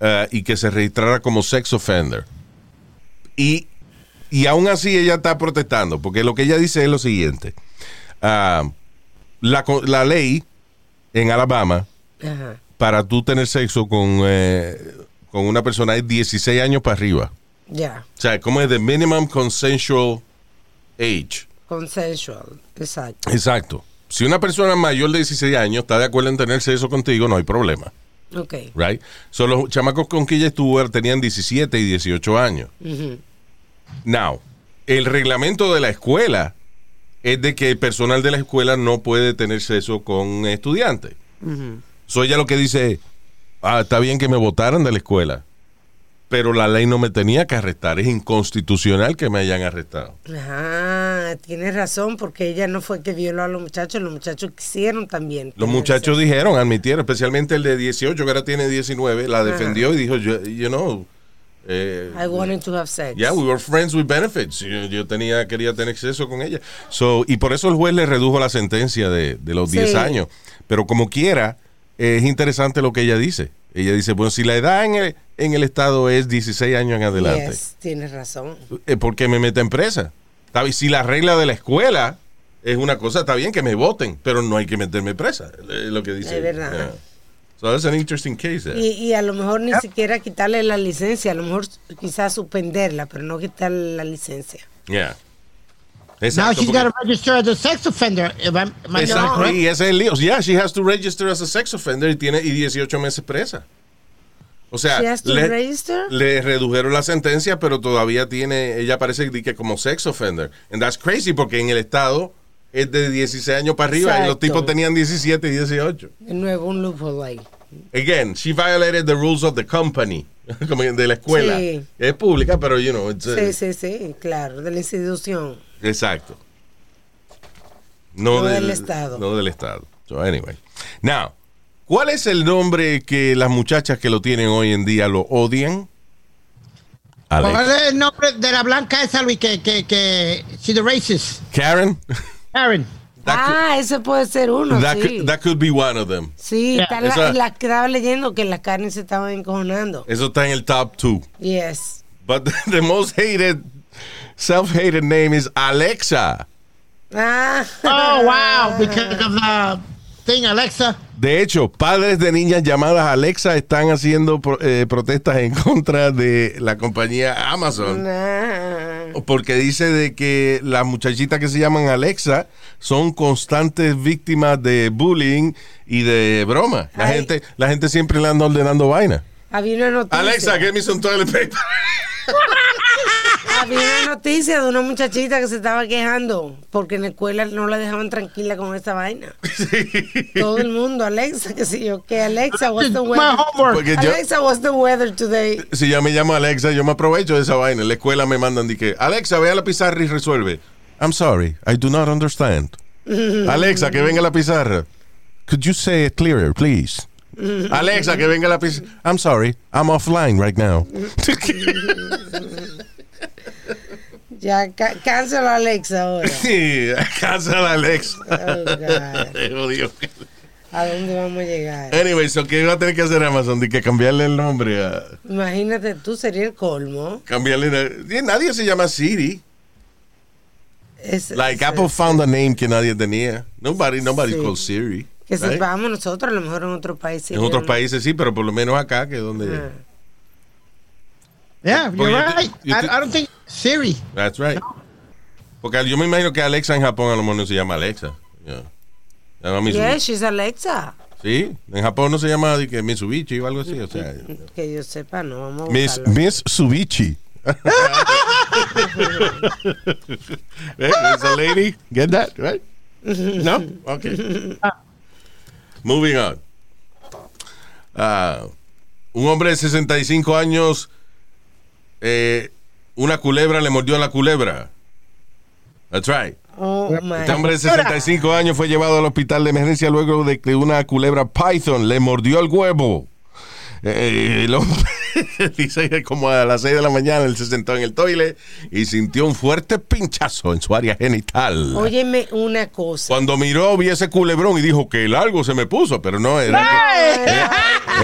Speaker 1: eh, y que se registrara como sex offender. Y, y aún así ella está protestando, porque lo que ella dice es lo siguiente. Ah, la, la ley en Alabama
Speaker 2: Ajá.
Speaker 1: para tú tener sexo con, eh, con una persona es 16 años para arriba.
Speaker 2: Ya,
Speaker 1: O sea, como es de minimum consensual age.
Speaker 2: Consensual, exacto.
Speaker 1: Exacto. Si una persona mayor de 16 años está de acuerdo en tener sexo contigo, no hay problema.
Speaker 2: Ok.
Speaker 1: Right? So, los chamacos con que ella estuvo tenían 17 y 18 años. Now, el reglamento de la escuela es de que el personal de la escuela no puede tener sexo con estudiantes. So ella lo que dice, ah, está bien que me votaran de la escuela, pero la ley no me tenía que arrestar. Es inconstitucional que me hayan arrestado.
Speaker 2: Ajá, tienes razón, porque ella no fue que violó a los muchachos, los muchachos quisieron también.
Speaker 1: Los muchachos dijeron, admitieron, especialmente el de 18, que ahora tiene 19, la
Speaker 2: Ajá.
Speaker 1: defendió y dijo, yo, you know, eh,
Speaker 2: I wanted to have sex.
Speaker 1: Yeah, we were friends with benefits. Yo, yo tenía, quería tener acceso con ella. So, y por eso el juez le redujo la sentencia de, de los
Speaker 2: Sí.
Speaker 1: 10 años. Pero como quiera, es interesante lo que ella dice. Ella dice, bueno, si la edad en el, en el estado es 16 años en adelante,
Speaker 2: Yes, tienes razón.
Speaker 1: eh, ¿por qué me meten presa? Está bien, Si la regla de la escuela es una cosa, está bien que me voten, pero no hay que meterme presa. Es lo que dice.
Speaker 2: Es verdad.
Speaker 1: Yeah. So that's an interesting case.
Speaker 2: Y, y a lo mejor ni siquiera quitarle la licencia, a lo mejor quizás suspenderla, pero no quitarle la licencia.
Speaker 1: Yeah.
Speaker 3: Now
Speaker 1: Exacto,
Speaker 3: she's
Speaker 1: porque-
Speaker 3: got to register as a sex offender. If I'm, am I
Speaker 1: Exacto, y ese es el lío. Yeah, she has to register as a sex offender y tiene y 18 meses presa. O sea, le, le redujeron la sentencia, pero todavía tiene, ella parece que como sex offender. And that's crazy porque en el estado es de 16 años para arriba y los
Speaker 2: Exacto.
Speaker 1: tipos tenían 17 y 18.
Speaker 2: De nuevo, un loophole ahí.
Speaker 1: Again, she violated the rules of the company, como de la escuela.
Speaker 2: Sí.
Speaker 1: Es pública, pero you know, it's,
Speaker 2: Sí, sí, sí, claro, de la institución.
Speaker 1: Exacto. No,
Speaker 2: No del Estado.
Speaker 1: No del Estado. So, anyway. Now, ¿cuál es el nombre que las muchachas que lo tienen hoy en día lo odian? Alex.
Speaker 3: ¿Cuál es el nombre de la blanca esa, Luis, que, que, que, she's a racist?
Speaker 1: Karen.
Speaker 3: Karen.
Speaker 2: Ah, ese puede ser uno,
Speaker 1: That,
Speaker 2: sí.
Speaker 1: could, that could be one of them.
Speaker 2: Sí, está la,
Speaker 1: Esa-
Speaker 2: la- estaba leyendo que las carnes se estaban encojonando.
Speaker 1: Eso está en el top two.
Speaker 2: Yes.
Speaker 1: But the most hated, self-hated name is Alexa.
Speaker 2: Ah.
Speaker 3: Oh, wow. Because of the Alexa.
Speaker 1: De hecho, padres de niñas llamadas Alexa están haciendo eh, protestas en contra de la compañía Amazon.
Speaker 2: Nah.
Speaker 1: Porque dice de que las muchachitas que se llaman Alexa son constantes víctimas de bullying y de broma. La
Speaker 2: Ay.
Speaker 1: gente, la gente siempre le anda ordenando vaina.
Speaker 2: Había una noticia.
Speaker 1: Alexa, give me some toilet paper.
Speaker 2: Había una noticia de una muchachita que se estaba quejando porque en la escuela no la dejaban tranquila con esa vaina. Todo el mundo, Alexa, que sé yo, que Alexa, what's the weather?
Speaker 1: Porque yo-
Speaker 2: Alexa, what's the weather today?
Speaker 1: Si yo me llamo Alexa, yo me aprovecho de esa vaina. En la escuela me mandan de que, Alexa, ve a la pizarra y resuelve. I'm sorry, I do not understand. Alexa, que venga la pizarra. Could you say it clearer, please? Alexa, que venga la pizarra. I'm sorry, I'm offline right now.
Speaker 2: Ya, ca cancel a Alexa ahora.
Speaker 1: Sí, casa la Alexa.
Speaker 2: Oh, God.
Speaker 1: Jodido.
Speaker 2: ¿A dónde vamos a llegar?
Speaker 1: Anyway, so ¿qué va a tener que hacer Amazon? De que cambiarle el nombre a...
Speaker 2: Imagínate, tú sería el colmo.
Speaker 1: Cambiarle... el- Nadie se llama Siri.
Speaker 2: Es-
Speaker 1: Like
Speaker 2: es-
Speaker 1: Apple found a name que nadie tenía. Nobody, nobody's
Speaker 2: Sí.
Speaker 1: called Siri.
Speaker 2: Que
Speaker 1: right?
Speaker 2: sepamos nosotros, a lo mejor en otro país. sí,
Speaker 1: En otros países sí, pero por lo menos acá, que es donde...
Speaker 2: Ah.
Speaker 3: Yeah, you're right. I, don't think Siri.
Speaker 1: That's right. Porque yo me imagino que Alexa en Japón a lo mejor no se llama Alexa. Yeah.
Speaker 2: Yes, she's Alexa.
Speaker 1: Sí, en Japón no se llama que Mitsubishi o algo así. O sea,
Speaker 2: Que yo sepa, no, vamos a
Speaker 1: Miss. Miss Subichi. There's a lady. Get that, right? No? Okay. Moving on. Ah, un hombre de 65 años, eh, una culebra le mordió a la culebra. That's right.
Speaker 2: Oh.
Speaker 1: Este hombre de 65 años fue llevado al hospital de emergencia luego de que una culebra python le mordió el huevo. Eh, el hombre dice que como a las 6 de la mañana él se sentó en el toile y sintió un fuerte pinchazo en su área genital.
Speaker 2: Óyeme una cosa.
Speaker 1: Cuando miró, vi ese culebrón y dijo que el algo se me puso, pero no, era que, era,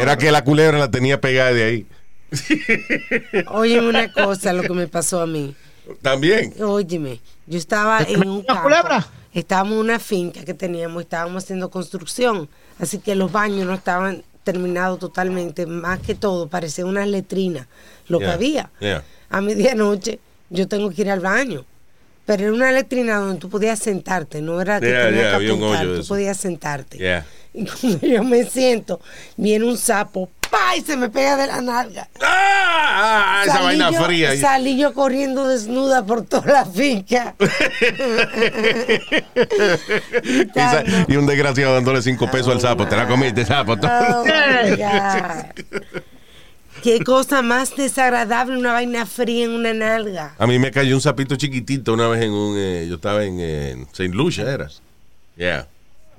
Speaker 1: era que la culebra la tenía pegada de ahí.
Speaker 2: Óyeme una cosa, lo que me pasó a mí.
Speaker 1: También.
Speaker 2: Óyeme, yo estaba en un campo.
Speaker 3: culebra?
Speaker 2: Estábamos en una finca que teníamos, estábamos haciendo construcción, así que los baños no estaban terminados totalmente, más que todo, parecía una letrina lo que había.
Speaker 1: yeah.
Speaker 2: A medianoche yo tengo que ir al baño, pero era una letrina donde tú podías sentarte, no era que
Speaker 1: Yeah,
Speaker 2: tenías
Speaker 1: yeah,
Speaker 2: que apuntar, tú podías sentarte.
Speaker 1: Yeah.
Speaker 2: Y cuando yo me siento, viene un sapo, ¡pa! y se me pega de la nalga.
Speaker 1: ¡Ah! Esa
Speaker 2: Salí
Speaker 1: vaina
Speaker 2: yo-
Speaker 1: fría.
Speaker 2: Salí yo corriendo desnuda por toda la finca.
Speaker 1: Y, un desgraciado dándole cinco pesos al sapo. Te la comiste, sapo.
Speaker 2: Oh. Qué cosa más desagradable una vaina fría en una nalga.
Speaker 1: A mí me cayó un sapito chiquitito una vez en un. eh, yo estaba en, eh, Saint Lucia, era. Yeah.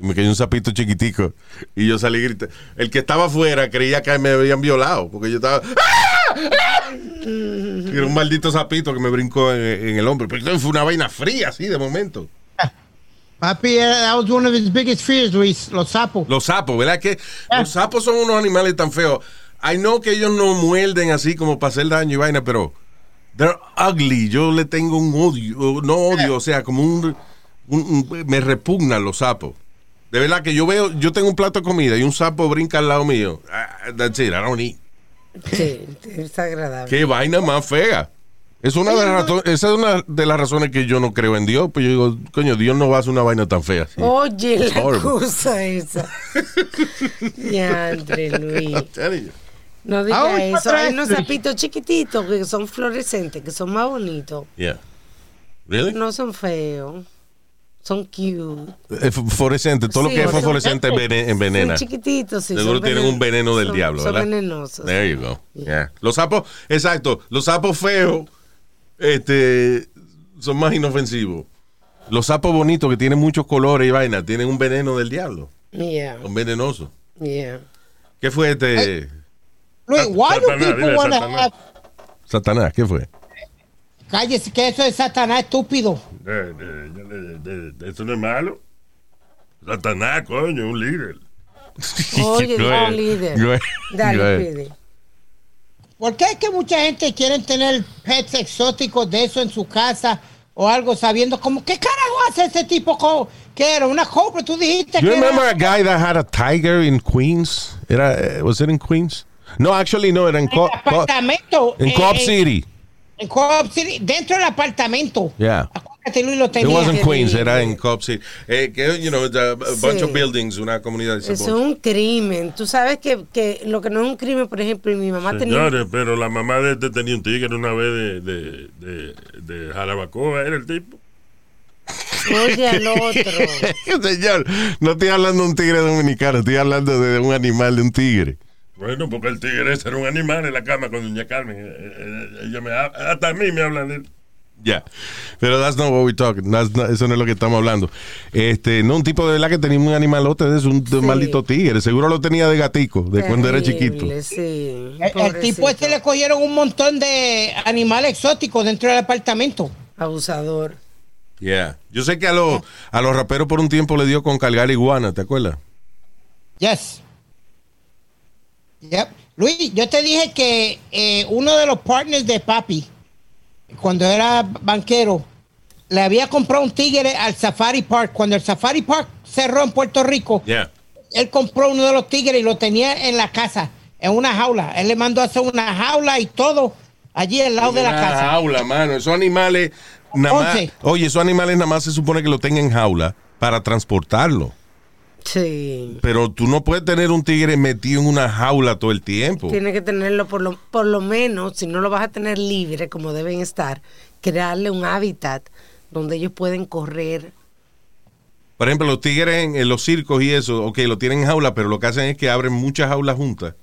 Speaker 1: Y me cayó un sapito chiquitico. Y yo salí gritando. El que estaba afuera creía que me habían violado. Porque yo estaba. ¡Ah! ¡Ah! Y Era un maldito sapito que me brincó en, en el hombro. Pero fue una vaina fría, así, de momento.
Speaker 3: Papi, eh, that was one of his biggest fears, Luis. Los sapos.
Speaker 1: Los sapos, ¿verdad? Que los sapos son unos animales tan feos. I know que ellos no muerden así como para hacer daño y vaina, pero they're ugly. Yo le tengo un odio, no odio, o sea, como un, un- un- me repugnan los sapos. De verdad que yo veo, yo tengo un plato de comida y un sapo brinca al lado mío. Ah, That's it, I don't eat.
Speaker 2: Sí, es agradable.
Speaker 1: Qué vaina más fea. Es una, de las razo- esa es una de las razones que yo no creo en Dios. Pues yo digo, coño, Dios no va a hacer una vaina tan fea. así.
Speaker 2: Oye,
Speaker 1: It's
Speaker 2: la
Speaker 1: horrible.
Speaker 2: cosa esa. Ya, André Luis. No diga
Speaker 3: Ay,
Speaker 2: eso. Hay unos sapitos chiquititos que son fluorescentes, que son más bonitos.
Speaker 1: Yeah. Really?
Speaker 2: No son feos. Son cute.
Speaker 1: Eh, Fluorescente, todo
Speaker 2: Sí,
Speaker 1: lo que es
Speaker 2: son-
Speaker 1: fluorescente envene- envenena.
Speaker 2: Son chiquititos, sí.
Speaker 1: Seguro
Speaker 2: son
Speaker 1: tienen un veneno del
Speaker 2: son-
Speaker 1: diablo,
Speaker 2: son
Speaker 1: ¿verdad?
Speaker 2: venenosos.
Speaker 1: There you go. Yeah. Los sapos, exacto, los sapos feos este, son más inofensivos. Los sapos bonitos que tienen muchos colores y vaina tienen un veneno del diablo.
Speaker 2: Yeah,
Speaker 1: Son venenosos.
Speaker 2: yeah.
Speaker 1: ¿Qué fue este?
Speaker 3: Luis, why do people want to have...
Speaker 1: Satanás, ¿qué fue?
Speaker 3: Cállese, que eso es Satanás estúpido.
Speaker 4: Eso no es malo. Satanás, coño, un líder.
Speaker 2: Oye, no, líder. Dale. Speedy.
Speaker 3: ¿Por qué es que mucha gente quiere tener pets exóticos de eso en su casa o algo sabiendo como qué carajo hace ese tipo co- que era una cobra? Tú dijiste
Speaker 1: You
Speaker 3: que era-
Speaker 1: remember a guy that had a tiger in Queens? Era, eh, was it in Queens? No, actually no, era en, Co-
Speaker 3: el
Speaker 1: Co-
Speaker 3: apartamento
Speaker 1: en
Speaker 3: eh, eh,
Speaker 1: City.
Speaker 3: En Coop City, dentro del apartamento.
Speaker 1: Yeah.
Speaker 3: Acuérdate, Luis lo
Speaker 1: It
Speaker 3: tenía.
Speaker 1: wasn't Queens, era en Coop City. Eh, que, you know, a, bunch
Speaker 2: Sí.
Speaker 1: of buildings, una comunidad
Speaker 2: es
Speaker 1: bunch.
Speaker 2: un crimen. Tú sabes que, que lo que no es un crimen, por ejemplo, y mi mamá tenía.
Speaker 4: Señores, pero la mamá de este tenía un tigre una vez de, de, de, de Jarabacoa, era el tipo.
Speaker 2: Oye, al otro.
Speaker 1: Señor, no estoy hablando de un tigre dominicano, estoy hablando de un animal de un tigre.
Speaker 4: Bueno, porque el tigre ese era un animal en la cama con doña Carmen. Eh, eh, ella me ha- hasta a mí me hablan de él.
Speaker 1: Ya. Pero that's not what we're talking. That's not- eso no es lo que estamos hablando. Este, no, un tipo de verdad que tenía un animalote eso, un,
Speaker 2: Sí.
Speaker 1: maldito tigre. Seguro lo tenía de gatico, de cuando era chiquito.
Speaker 2: Sí.
Speaker 3: El, el tipo este le cogieron un montón de animales exóticos dentro del apartamento.
Speaker 2: Abusador.
Speaker 1: Yeah. Yo sé que a los, a los raperos por un tiempo le dio con cargar iguana, ¿te acuerdas?
Speaker 3: Yes. Yep. Luis, yo te dije que eh, uno de los partners de papi, cuando era banquero, le había comprado un tigre al Safari Park. Cuando el Safari Park cerró en Puerto Rico,
Speaker 1: Yeah.
Speaker 3: él compró uno de los tigres y lo tenía en la casa, en una jaula. Él le mandó a hacer una jaula y todo allí al lado de la
Speaker 1: Una
Speaker 3: casa.
Speaker 1: jaula, mano. Esos animales, nada más, oye, esos animales nada más se supone que lo tengan en jaula para transportarlo.
Speaker 2: Sí.
Speaker 1: Pero tú no puedes tener un tigre metido en una jaula todo el tiempo.
Speaker 2: Tiene que tenerlo por lo, por lo menos, si no lo vas a tener libre como deben estar, crearle un hábitat donde ellos pueden correr.
Speaker 1: Por ejemplo, los tigres en, en los circos y eso, ok, lo tienen en jaula, pero lo que hacen es que abren muchas jaulas juntas.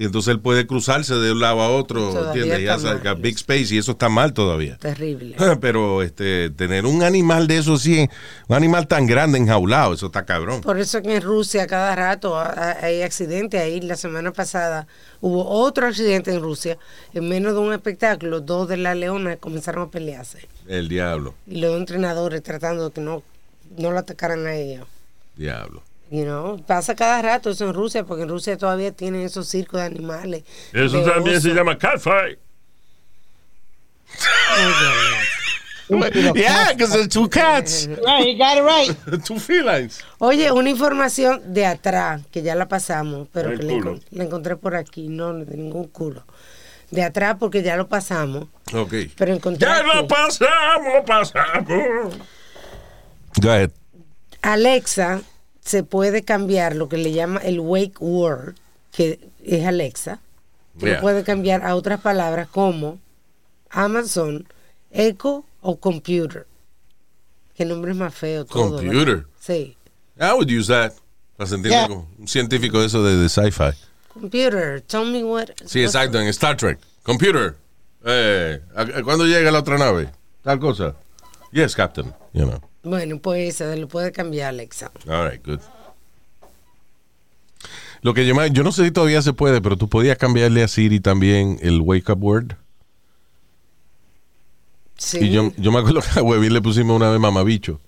Speaker 1: Y entonces él puede cruzarse de un lado a otro,
Speaker 2: Todavía
Speaker 1: ¿entiendes? Ya big space y eso está mal todavía.
Speaker 2: Terrible.
Speaker 1: Pero este, tener un animal de eso sí, un animal tan grande enjaulado, eso está cabrón.
Speaker 2: Por eso que en Rusia cada rato ha- ha- hay accidentes. Ahí la semana pasada hubo otro accidente en Rusia. En menos de un espectáculo, dos de la leona comenzaron a pelearse.
Speaker 1: El diablo,
Speaker 2: Y los entrenadores tratando de que no, no lo atacaran a ellos.
Speaker 1: diablo.
Speaker 2: You know, pasa cada rato eso en Rusia, porque en Rusia todavía tienen esos circos de animales.
Speaker 4: Eso
Speaker 2: de
Speaker 4: también se llama catfight.
Speaker 1: Yeah, because there's two cats.
Speaker 3: Right, you got it right.
Speaker 1: two felines.
Speaker 2: Oye, una información de atrás, que ya la pasamos, pero que encon- la encontré por aquí, no, no de ningún culo. De atrás, porque ya lo pasamos,
Speaker 1: Ok.
Speaker 2: pero encontré
Speaker 4: Ya
Speaker 2: aquí.
Speaker 4: lo pasamos, pasamos.
Speaker 1: Go ahead.
Speaker 2: Alexa se puede cambiar lo que le llama el wake word, que es Alexa. Lo
Speaker 1: Yeah.
Speaker 2: puede cambiar a otras palabras como Amazon, Echo o Computer. ¿Qué nombre es más feo? Todo, ¿verdad?
Speaker 1: Computer.
Speaker 2: Sí.
Speaker 1: I would use that. Para sentirme
Speaker 3: Yeah.
Speaker 1: como un científico de eso de, de sci-fi.
Speaker 2: Computer, tell me what.
Speaker 1: Sí, exacto, en Star Trek. Computer. Eh, ¿a- a ¿Cuándo llega la otra nave? Tal cosa. Yes, Captain. You know.
Speaker 2: Bueno, pues se lo puede cambiar Alexa.
Speaker 1: All right, good. Lo que yo, yo no sé si todavía se puede, pero tú podías cambiarle a Siri también el wake up word.
Speaker 2: Sí.
Speaker 1: Y yo, yo me acuerdo que a Webin le pusimos una vez mamabicho.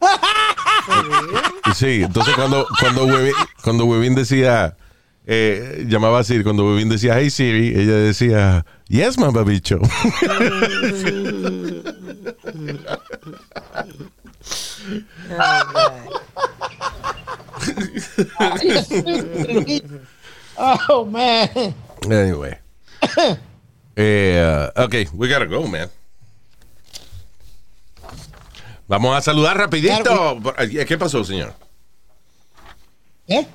Speaker 1: Sí, entonces cuando, cuando, Webin, cuando Webin decía, eh, llamaba a Siri, cuando Webin decía, hey Siri, ella decía, yes, mamabicho.
Speaker 3: oh, man.
Speaker 1: Anyway. Eh, uh, ok, we gotta go, man. Vamos a saludar rapidito. Eh, ¿Qué pasó, señor?
Speaker 3: ¿Eh?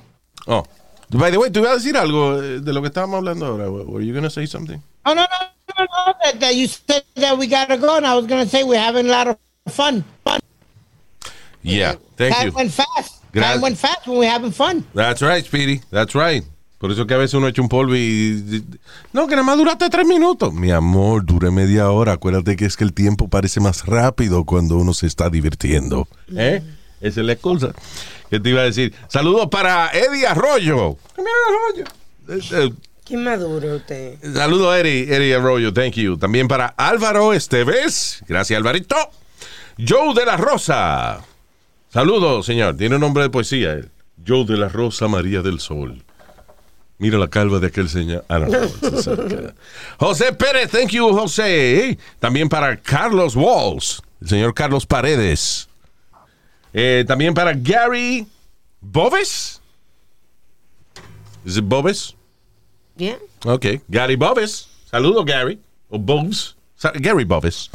Speaker 1: Oh, by the way, ¿tú ibas a decir algo eh, de lo que estábamos hablando ahora? Were you gonna say something?
Speaker 3: Oh, no, no, no, no. That, that you said that we gotta go, and I was gonna say we're having a lot of fun. Fun.
Speaker 1: Yeah, thank
Speaker 3: Time
Speaker 1: you.
Speaker 3: went fast. Time went fast when we're having fun.
Speaker 1: That's right, Speedy. That's right. Por eso que a veces uno echa un polvo y... No, que nada más duraste tres minutos. Mi amor, duré media hora. Acuérdate que es que el tiempo parece más rápido cuando uno se está divirtiendo. ¿Eh? Esa es la excusa. ¿Qué te iba a decir? Saludos para Eddie Arroyo. Eh, eh,
Speaker 2: Qué maduro usted.
Speaker 1: Saludos Eddie, Eddie Arroyo, thank you. También para Álvaro Esteves. Gracias, Alvarito. Joe de la Rosa. Saludos, señor. Tiene un nombre de poesía. él. Yo de la Rosa María del Sol. Mira la calva de aquel señor. Ah, no. José Pérez, thank you, José. También para Carlos Walls, el señor Carlos Paredes. Eh, también para Gary Boves. ¿Es it Boves?
Speaker 2: Bien.
Speaker 1: Ok, Gary Boves. Saludos, Gary. O Boves. Gary Boves.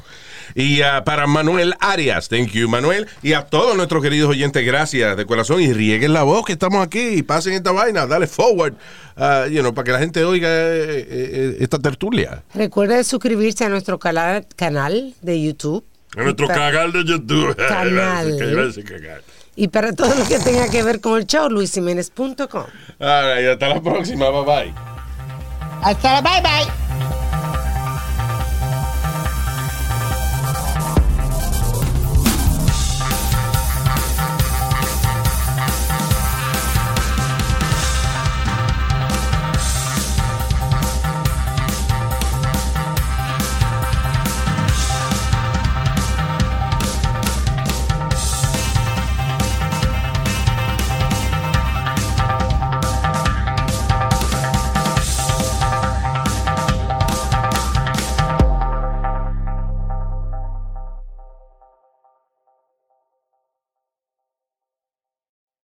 Speaker 1: Y ah, para Manuel Arias, thank you, Manuel. Y a todos nuestros queridos oyentes, gracias de corazón. Y rieguen la voz que estamos aquí y pasen esta vaina. Dale forward, ah, you know, para que la gente oiga eh, eh, esta tertulia.
Speaker 2: Recuerde suscribirse a nuestro canal de YouTube.
Speaker 4: En nuestro cagal de YouTube.
Speaker 2: Canal.
Speaker 4: A cagal.
Speaker 2: Y para todo lo que tenga que ver con el show, luisiménez.com.
Speaker 1: Right, hasta la próxima. Bye bye.
Speaker 3: Hasta la bye bye.